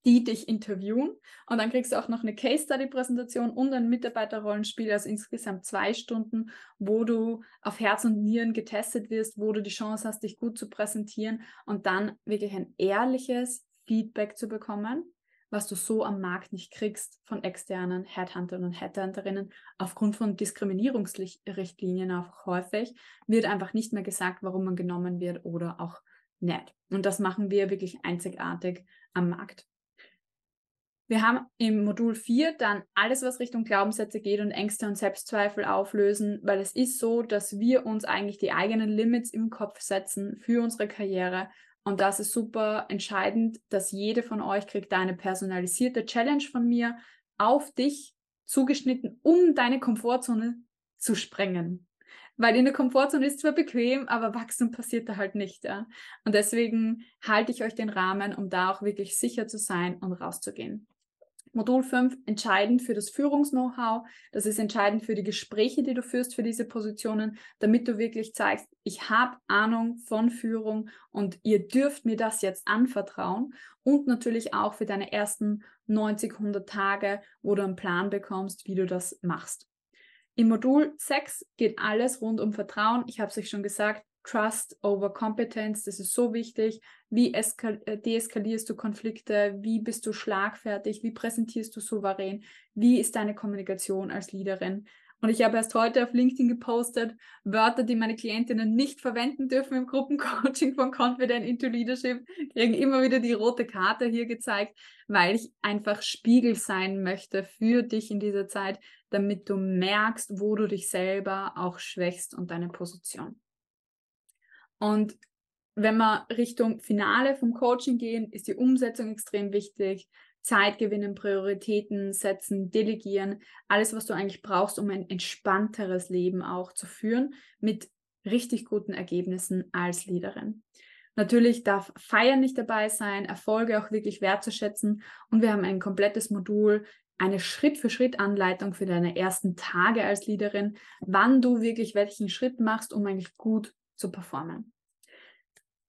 die dich interviewen. Und dann kriegst du auch noch eine Case Study Präsentation und ein Mitarbeiterrollenspiel, also insgesamt zwei Stunden, wo du auf Herz und Nieren getestet wirst, wo du die Chance hast, dich gut zu präsentieren und dann wirklich ein ehrliches, Feedback zu bekommen, was du so am Markt nicht kriegst von externen Headhuntern und Headhunterinnen. Aufgrund von Diskriminierungsrichtlinien auch häufig wird einfach nicht mehr gesagt, warum man genommen wird oder auch nicht. Und das machen wir wirklich einzigartig am Markt. Wir haben im Modul 4 dann alles, was Richtung Glaubenssätze geht und Ängste und Selbstzweifel auflösen, weil es ist so, dass wir uns eigentlich die eigenen Limits im Kopf setzen für unsere Karriere und das ist super entscheidend, dass jede von euch kriegt eine personalisierte Challenge von mir auf dich zugeschnitten, um deine Komfortzone zu sprengen. Weil in der Komfortzone ist zwar bequem, aber Wachstum passiert da halt nicht. Ja? Und deswegen halte ich euch den Rahmen, um da auch wirklich sicher zu sein und rauszugehen. Modul 5 entscheidend für das Führungs-Know-how. Das ist entscheidend für die Gespräche, die du führst für diese Positionen, damit du wirklich zeigst, ich habe Ahnung von Führung und ihr dürft mir das jetzt anvertrauen. Und natürlich auch für deine ersten 90, 100 Tage, wo du einen Plan bekommst, wie du das machst. Im Modul 6 geht alles rund um Vertrauen. Ich habe es euch schon gesagt, Trust over Competence, das ist so wichtig. Wie äh, deeskalierst du Konflikte? Wie bist du schlagfertig? Wie präsentierst du souverän? Wie ist deine Kommunikation als Leaderin? Und ich habe erst heute auf LinkedIn gepostet, Wörter, die meine Klientinnen nicht verwenden dürfen im Gruppencoaching von Confident into Leadership, kriegen immer wieder die rote Karte hier gezeigt, weil ich einfach Spiegel sein möchte für dich in dieser Zeit, damit du merkst, wo du dich selber auch schwächst und deine Position. Und wenn wir Richtung Finale vom Coaching gehen, ist die Umsetzung extrem wichtig. Zeit gewinnen, Prioritäten setzen, delegieren, alles, was du eigentlich brauchst, um ein entspannteres Leben auch zu führen, mit richtig guten Ergebnissen als Leaderin. Natürlich darf Feiern nicht dabei sein, Erfolge auch wirklich wertzuschätzen und wir haben ein komplettes Modul, eine Schritt-für-Schritt-Anleitung für deine ersten Tage als Leaderin, wann du wirklich welchen Schritt machst, um eigentlich gut zu performen.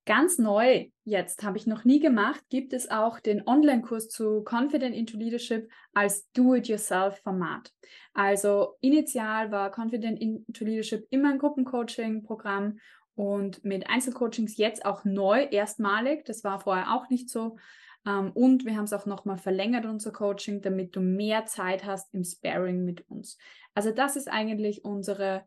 Ganz neu jetzt, habe ich noch nie gemacht, gibt es auch den Online-Kurs zu Confident into Leadership als Do-it-yourself-Format. Also initial war Confident into Leadership immer ein Gruppencoaching-Programm und mit Einzelcoachings jetzt auch neu, erstmalig. Das war vorher auch nicht so. Ähm, und wir haben es auch nochmal verlängert, unser Coaching, damit du mehr Zeit hast im Sparing mit uns. Also das ist eigentlich unsere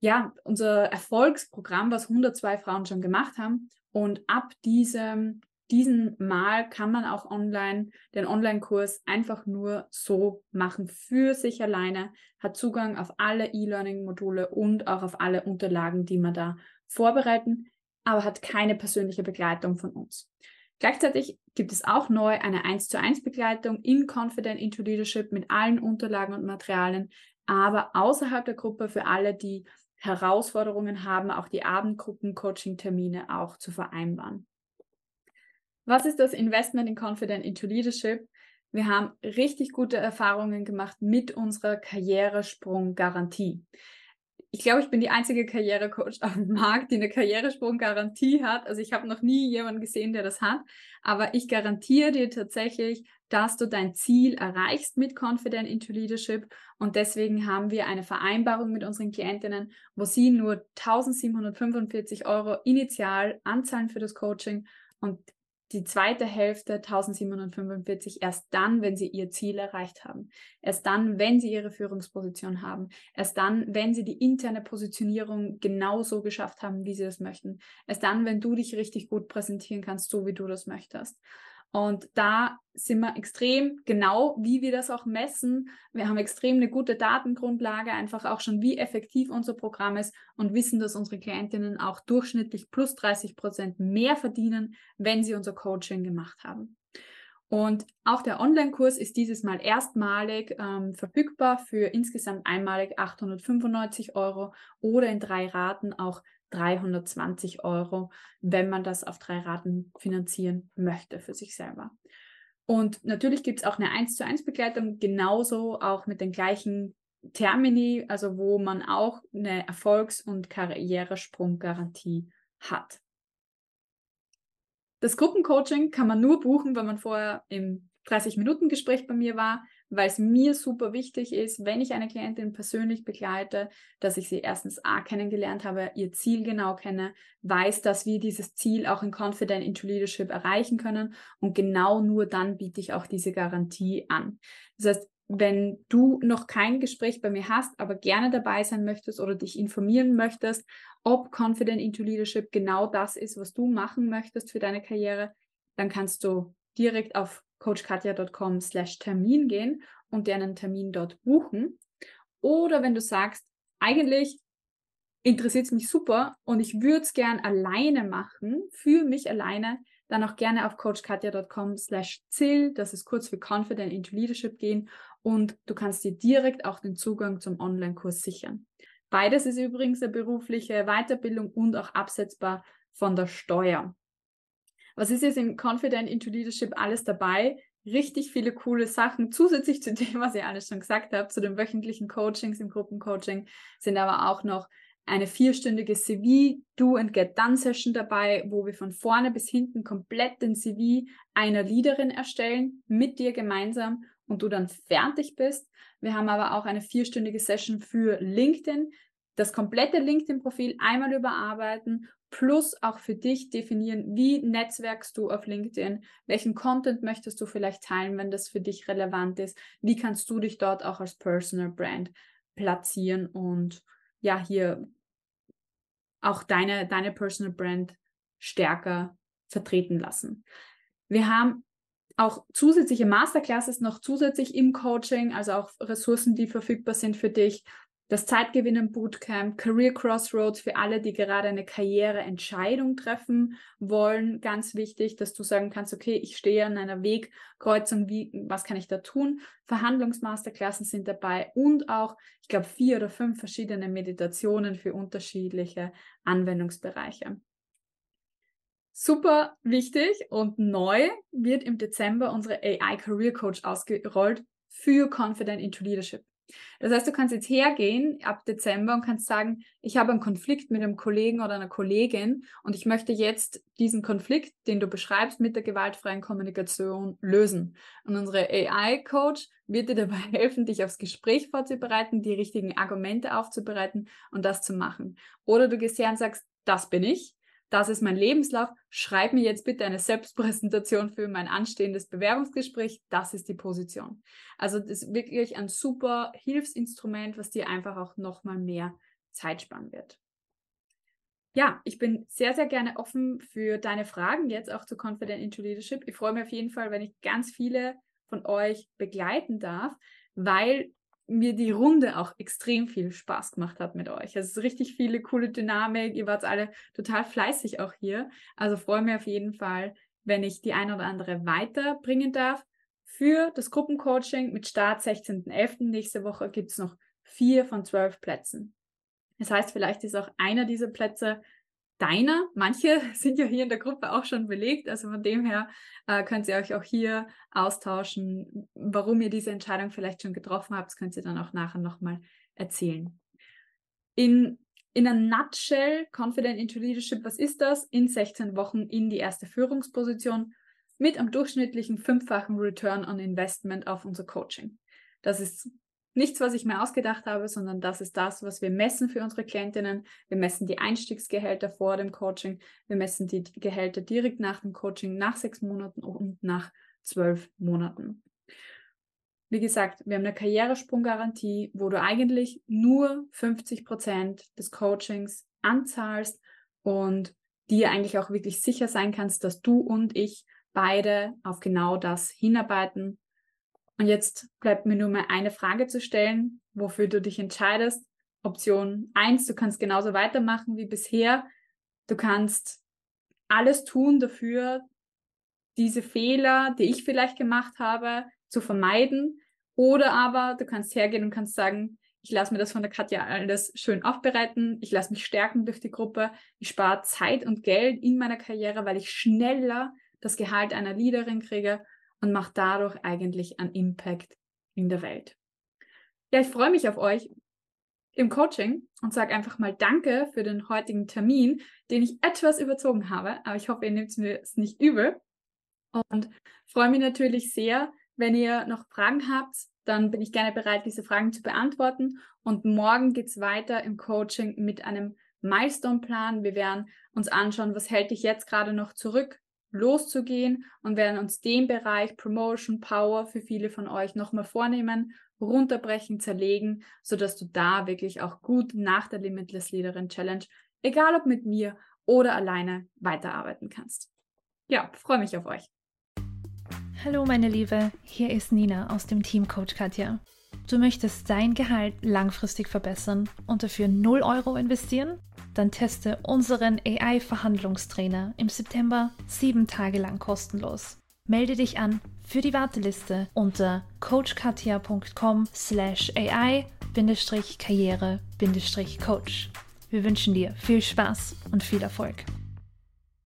ja, unser Erfolgsprogramm, was 102 Frauen schon gemacht haben. Und ab diesem, diesem Mal kann man auch online den Online-Kurs einfach nur so machen für sich alleine, hat Zugang auf alle E-Learning-Module und auch auf alle Unterlagen, die wir da vorbereiten, aber hat keine persönliche Begleitung von uns. Gleichzeitig gibt es auch neu eine 1 zu 1 Begleitung in Confident into Leadership mit allen Unterlagen und Materialien, aber außerhalb der Gruppe für alle, die Herausforderungen haben, auch die Abendgruppen-Coaching-Termine auch zu vereinbaren. Was ist das Investment in Confident into Leadership? Wir haben richtig gute Erfahrungen gemacht mit unserer Karrieresprung-Garantie ich glaube, ich bin die einzige Karrierecoach auf dem Markt, die eine Karrieresprung-Garantie hat. Also ich habe noch nie jemanden gesehen, der das hat. Aber ich garantiere dir tatsächlich, dass du dein Ziel erreichst mit Confident into Leadership. Und deswegen haben wir eine Vereinbarung mit unseren Klientinnen, wo sie nur 1745 Euro initial anzahlen für das Coaching und die zweite Hälfte 1745 erst dann, wenn sie ihr Ziel erreicht haben. Erst dann, wenn sie ihre Führungsposition haben. Erst dann, wenn sie die interne Positionierung genauso geschafft haben, wie sie das möchten. Erst dann, wenn du dich richtig gut präsentieren kannst, so wie du das möchtest. Und da sind wir extrem genau, wie wir das auch messen. Wir haben extrem eine gute Datengrundlage, einfach auch schon, wie effektiv unser Programm ist und wissen, dass unsere Klientinnen auch durchschnittlich plus 30 Prozent mehr verdienen, wenn sie unser Coaching gemacht haben. Und auch der Online-Kurs ist dieses Mal erstmalig ähm, verfügbar für insgesamt einmalig 895 Euro oder in drei Raten auch 320 Euro, wenn man das auf drei Raten finanzieren möchte für sich selber. Und natürlich gibt es auch eine 1 zu 1 Begleitung, genauso auch mit den gleichen Termini, also wo man auch eine Erfolgs- und Karrieresprunggarantie hat. Das Gruppencoaching kann man nur buchen, wenn man vorher im 30-Minuten-Gespräch bei mir war weil es mir super wichtig ist, wenn ich eine Klientin persönlich begleite, dass ich sie erstens A kennengelernt habe, ihr Ziel genau kenne, weiß, dass wir dieses Ziel auch in Confident into Leadership erreichen können und genau nur dann biete ich auch diese Garantie an. Das heißt, wenn du noch kein Gespräch bei mir hast, aber gerne dabei sein möchtest oder dich informieren möchtest, ob Confident into Leadership genau das ist, was du machen möchtest für deine Karriere, dann kannst du direkt auf coachkatja.com slash Termin gehen und dir einen Termin dort buchen. Oder wenn du sagst, eigentlich interessiert es mich super und ich würde es gern alleine machen, für mich alleine, dann auch gerne auf coachkatja.com slash ZIL, das ist kurz für Confident into Leadership gehen und du kannst dir direkt auch den Zugang zum Online-Kurs sichern. Beides ist übrigens eine berufliche Weiterbildung und auch absetzbar von der Steuer. Was ist jetzt in Confident into Leadership alles dabei? Richtig viele coole Sachen. Zusätzlich zu dem, was ihr alles schon gesagt habt, zu den wöchentlichen Coachings im Gruppencoaching, sind aber auch noch eine vierstündige CV Do and Get Done Session dabei, wo wir von vorne bis hinten komplett den CV einer Leaderin erstellen, mit dir gemeinsam und du dann fertig bist. Wir haben aber auch eine vierstündige Session für LinkedIn, das komplette LinkedIn-Profil einmal überarbeiten plus auch für dich definieren, wie netzwerkst du auf LinkedIn, welchen Content möchtest du vielleicht teilen, wenn das für dich relevant ist, wie kannst du dich dort auch als Personal Brand platzieren und ja, hier auch deine, deine Personal Brand stärker vertreten lassen. Wir haben auch zusätzliche Masterclasses noch zusätzlich im Coaching, also auch Ressourcen, die verfügbar sind für dich, das Zeitgewinnen Bootcamp, Career Crossroads für alle, die gerade eine Karriereentscheidung treffen wollen. Ganz wichtig, dass du sagen kannst, okay, ich stehe an einer Wegkreuzung, wie, was kann ich da tun? Verhandlungsmasterklassen sind dabei und auch, ich glaube, vier oder fünf verschiedene Meditationen für unterschiedliche Anwendungsbereiche. Super wichtig und neu wird im Dezember unsere AI Career Coach ausgerollt für Confident into Leadership. Das heißt, du kannst jetzt hergehen ab Dezember und kannst sagen, ich habe einen Konflikt mit einem Kollegen oder einer Kollegin und ich möchte jetzt diesen Konflikt, den du beschreibst, mit der gewaltfreien Kommunikation lösen. Und unsere AI-Coach wird dir dabei helfen, dich aufs Gespräch vorzubereiten, die richtigen Argumente aufzubereiten und das zu machen. Oder du gehst her und sagst, das bin ich das ist mein Lebenslauf, schreib mir jetzt bitte eine Selbstpräsentation für mein anstehendes Bewerbungsgespräch, das ist die Position. Also das ist wirklich ein super Hilfsinstrument, was dir einfach auch nochmal mehr Zeit sparen wird. Ja, ich bin sehr, sehr gerne offen für deine Fragen jetzt auch zu Confident into Leadership. Ich freue mich auf jeden Fall, wenn ich ganz viele von euch begleiten darf, weil mir die Runde auch extrem viel Spaß gemacht hat mit euch. Es ist richtig viele coole Dynamik. Ihr wart alle total fleißig auch hier. Also freue mich auf jeden Fall, wenn ich die ein oder andere weiterbringen darf. Für das Gruppencoaching mit Start 16.11. nächste Woche gibt es noch vier von zwölf Plätzen. Das heißt, vielleicht ist auch einer dieser Plätze deiner. Manche sind ja hier in der Gruppe auch schon belegt. Also von dem her äh, könnt ihr euch auch hier austauschen, warum ihr diese Entscheidung vielleicht schon getroffen habt. Das könnt ihr dann auch nachher nochmal erzählen. In, in a nutshell, Confident into Leadership, was ist das? In 16 Wochen in die erste Führungsposition mit am durchschnittlichen fünffachen Return on Investment auf unser Coaching. Das ist nichts, was ich mir ausgedacht habe, sondern das ist das, was wir messen für unsere Klientinnen. Wir messen die Einstiegsgehälter vor dem Coaching, wir messen die Gehälter direkt nach dem Coaching, nach sechs Monaten und nach zwölf Monaten. Wie gesagt, wir haben eine Karrieresprunggarantie, wo du eigentlich nur 50 Prozent des Coachings anzahlst und dir eigentlich auch wirklich sicher sein kannst, dass du und ich beide auf genau das hinarbeiten, und jetzt bleibt mir nur mal eine Frage zu stellen, wofür du dich entscheidest. Option 1, du kannst genauso weitermachen wie bisher. Du kannst alles tun dafür, diese Fehler, die ich vielleicht gemacht habe, zu vermeiden. Oder aber du kannst hergehen und kannst sagen, ich lasse mir das von der Katja alles schön aufbereiten, ich lasse mich stärken durch die Gruppe, ich spare Zeit und Geld in meiner Karriere, weil ich schneller das Gehalt einer Leaderin kriege und macht dadurch eigentlich einen Impact in der Welt. Ja, ich freue mich auf euch im Coaching und sage einfach mal Danke für den heutigen Termin, den ich etwas überzogen habe, aber ich hoffe, ihr nehmt mir es nicht übel. Und freue mich natürlich sehr, wenn ihr noch Fragen habt, dann bin ich gerne bereit, diese Fragen zu beantworten. Und morgen geht es weiter im Coaching mit einem Milestone-Plan. Wir werden uns anschauen, was hält dich jetzt gerade noch zurück, loszugehen und werden uns den Bereich Promotion Power für viele von euch nochmal vornehmen, runterbrechen, zerlegen, sodass du da wirklich auch gut nach der Limitless Leaderin Challenge, egal ob mit mir oder alleine, weiterarbeiten kannst. Ja, freue mich auf euch. Hallo meine Liebe, hier ist Nina aus dem Team Coach Katja. Du möchtest dein Gehalt langfristig verbessern und dafür 0 Euro investieren? dann teste unseren AI-Verhandlungstrainer im September sieben Tage lang kostenlos. Melde dich an für die Warteliste unter coachkatia.com slash AI-Karriere-Coach. Wir wünschen dir viel Spaß und viel Erfolg.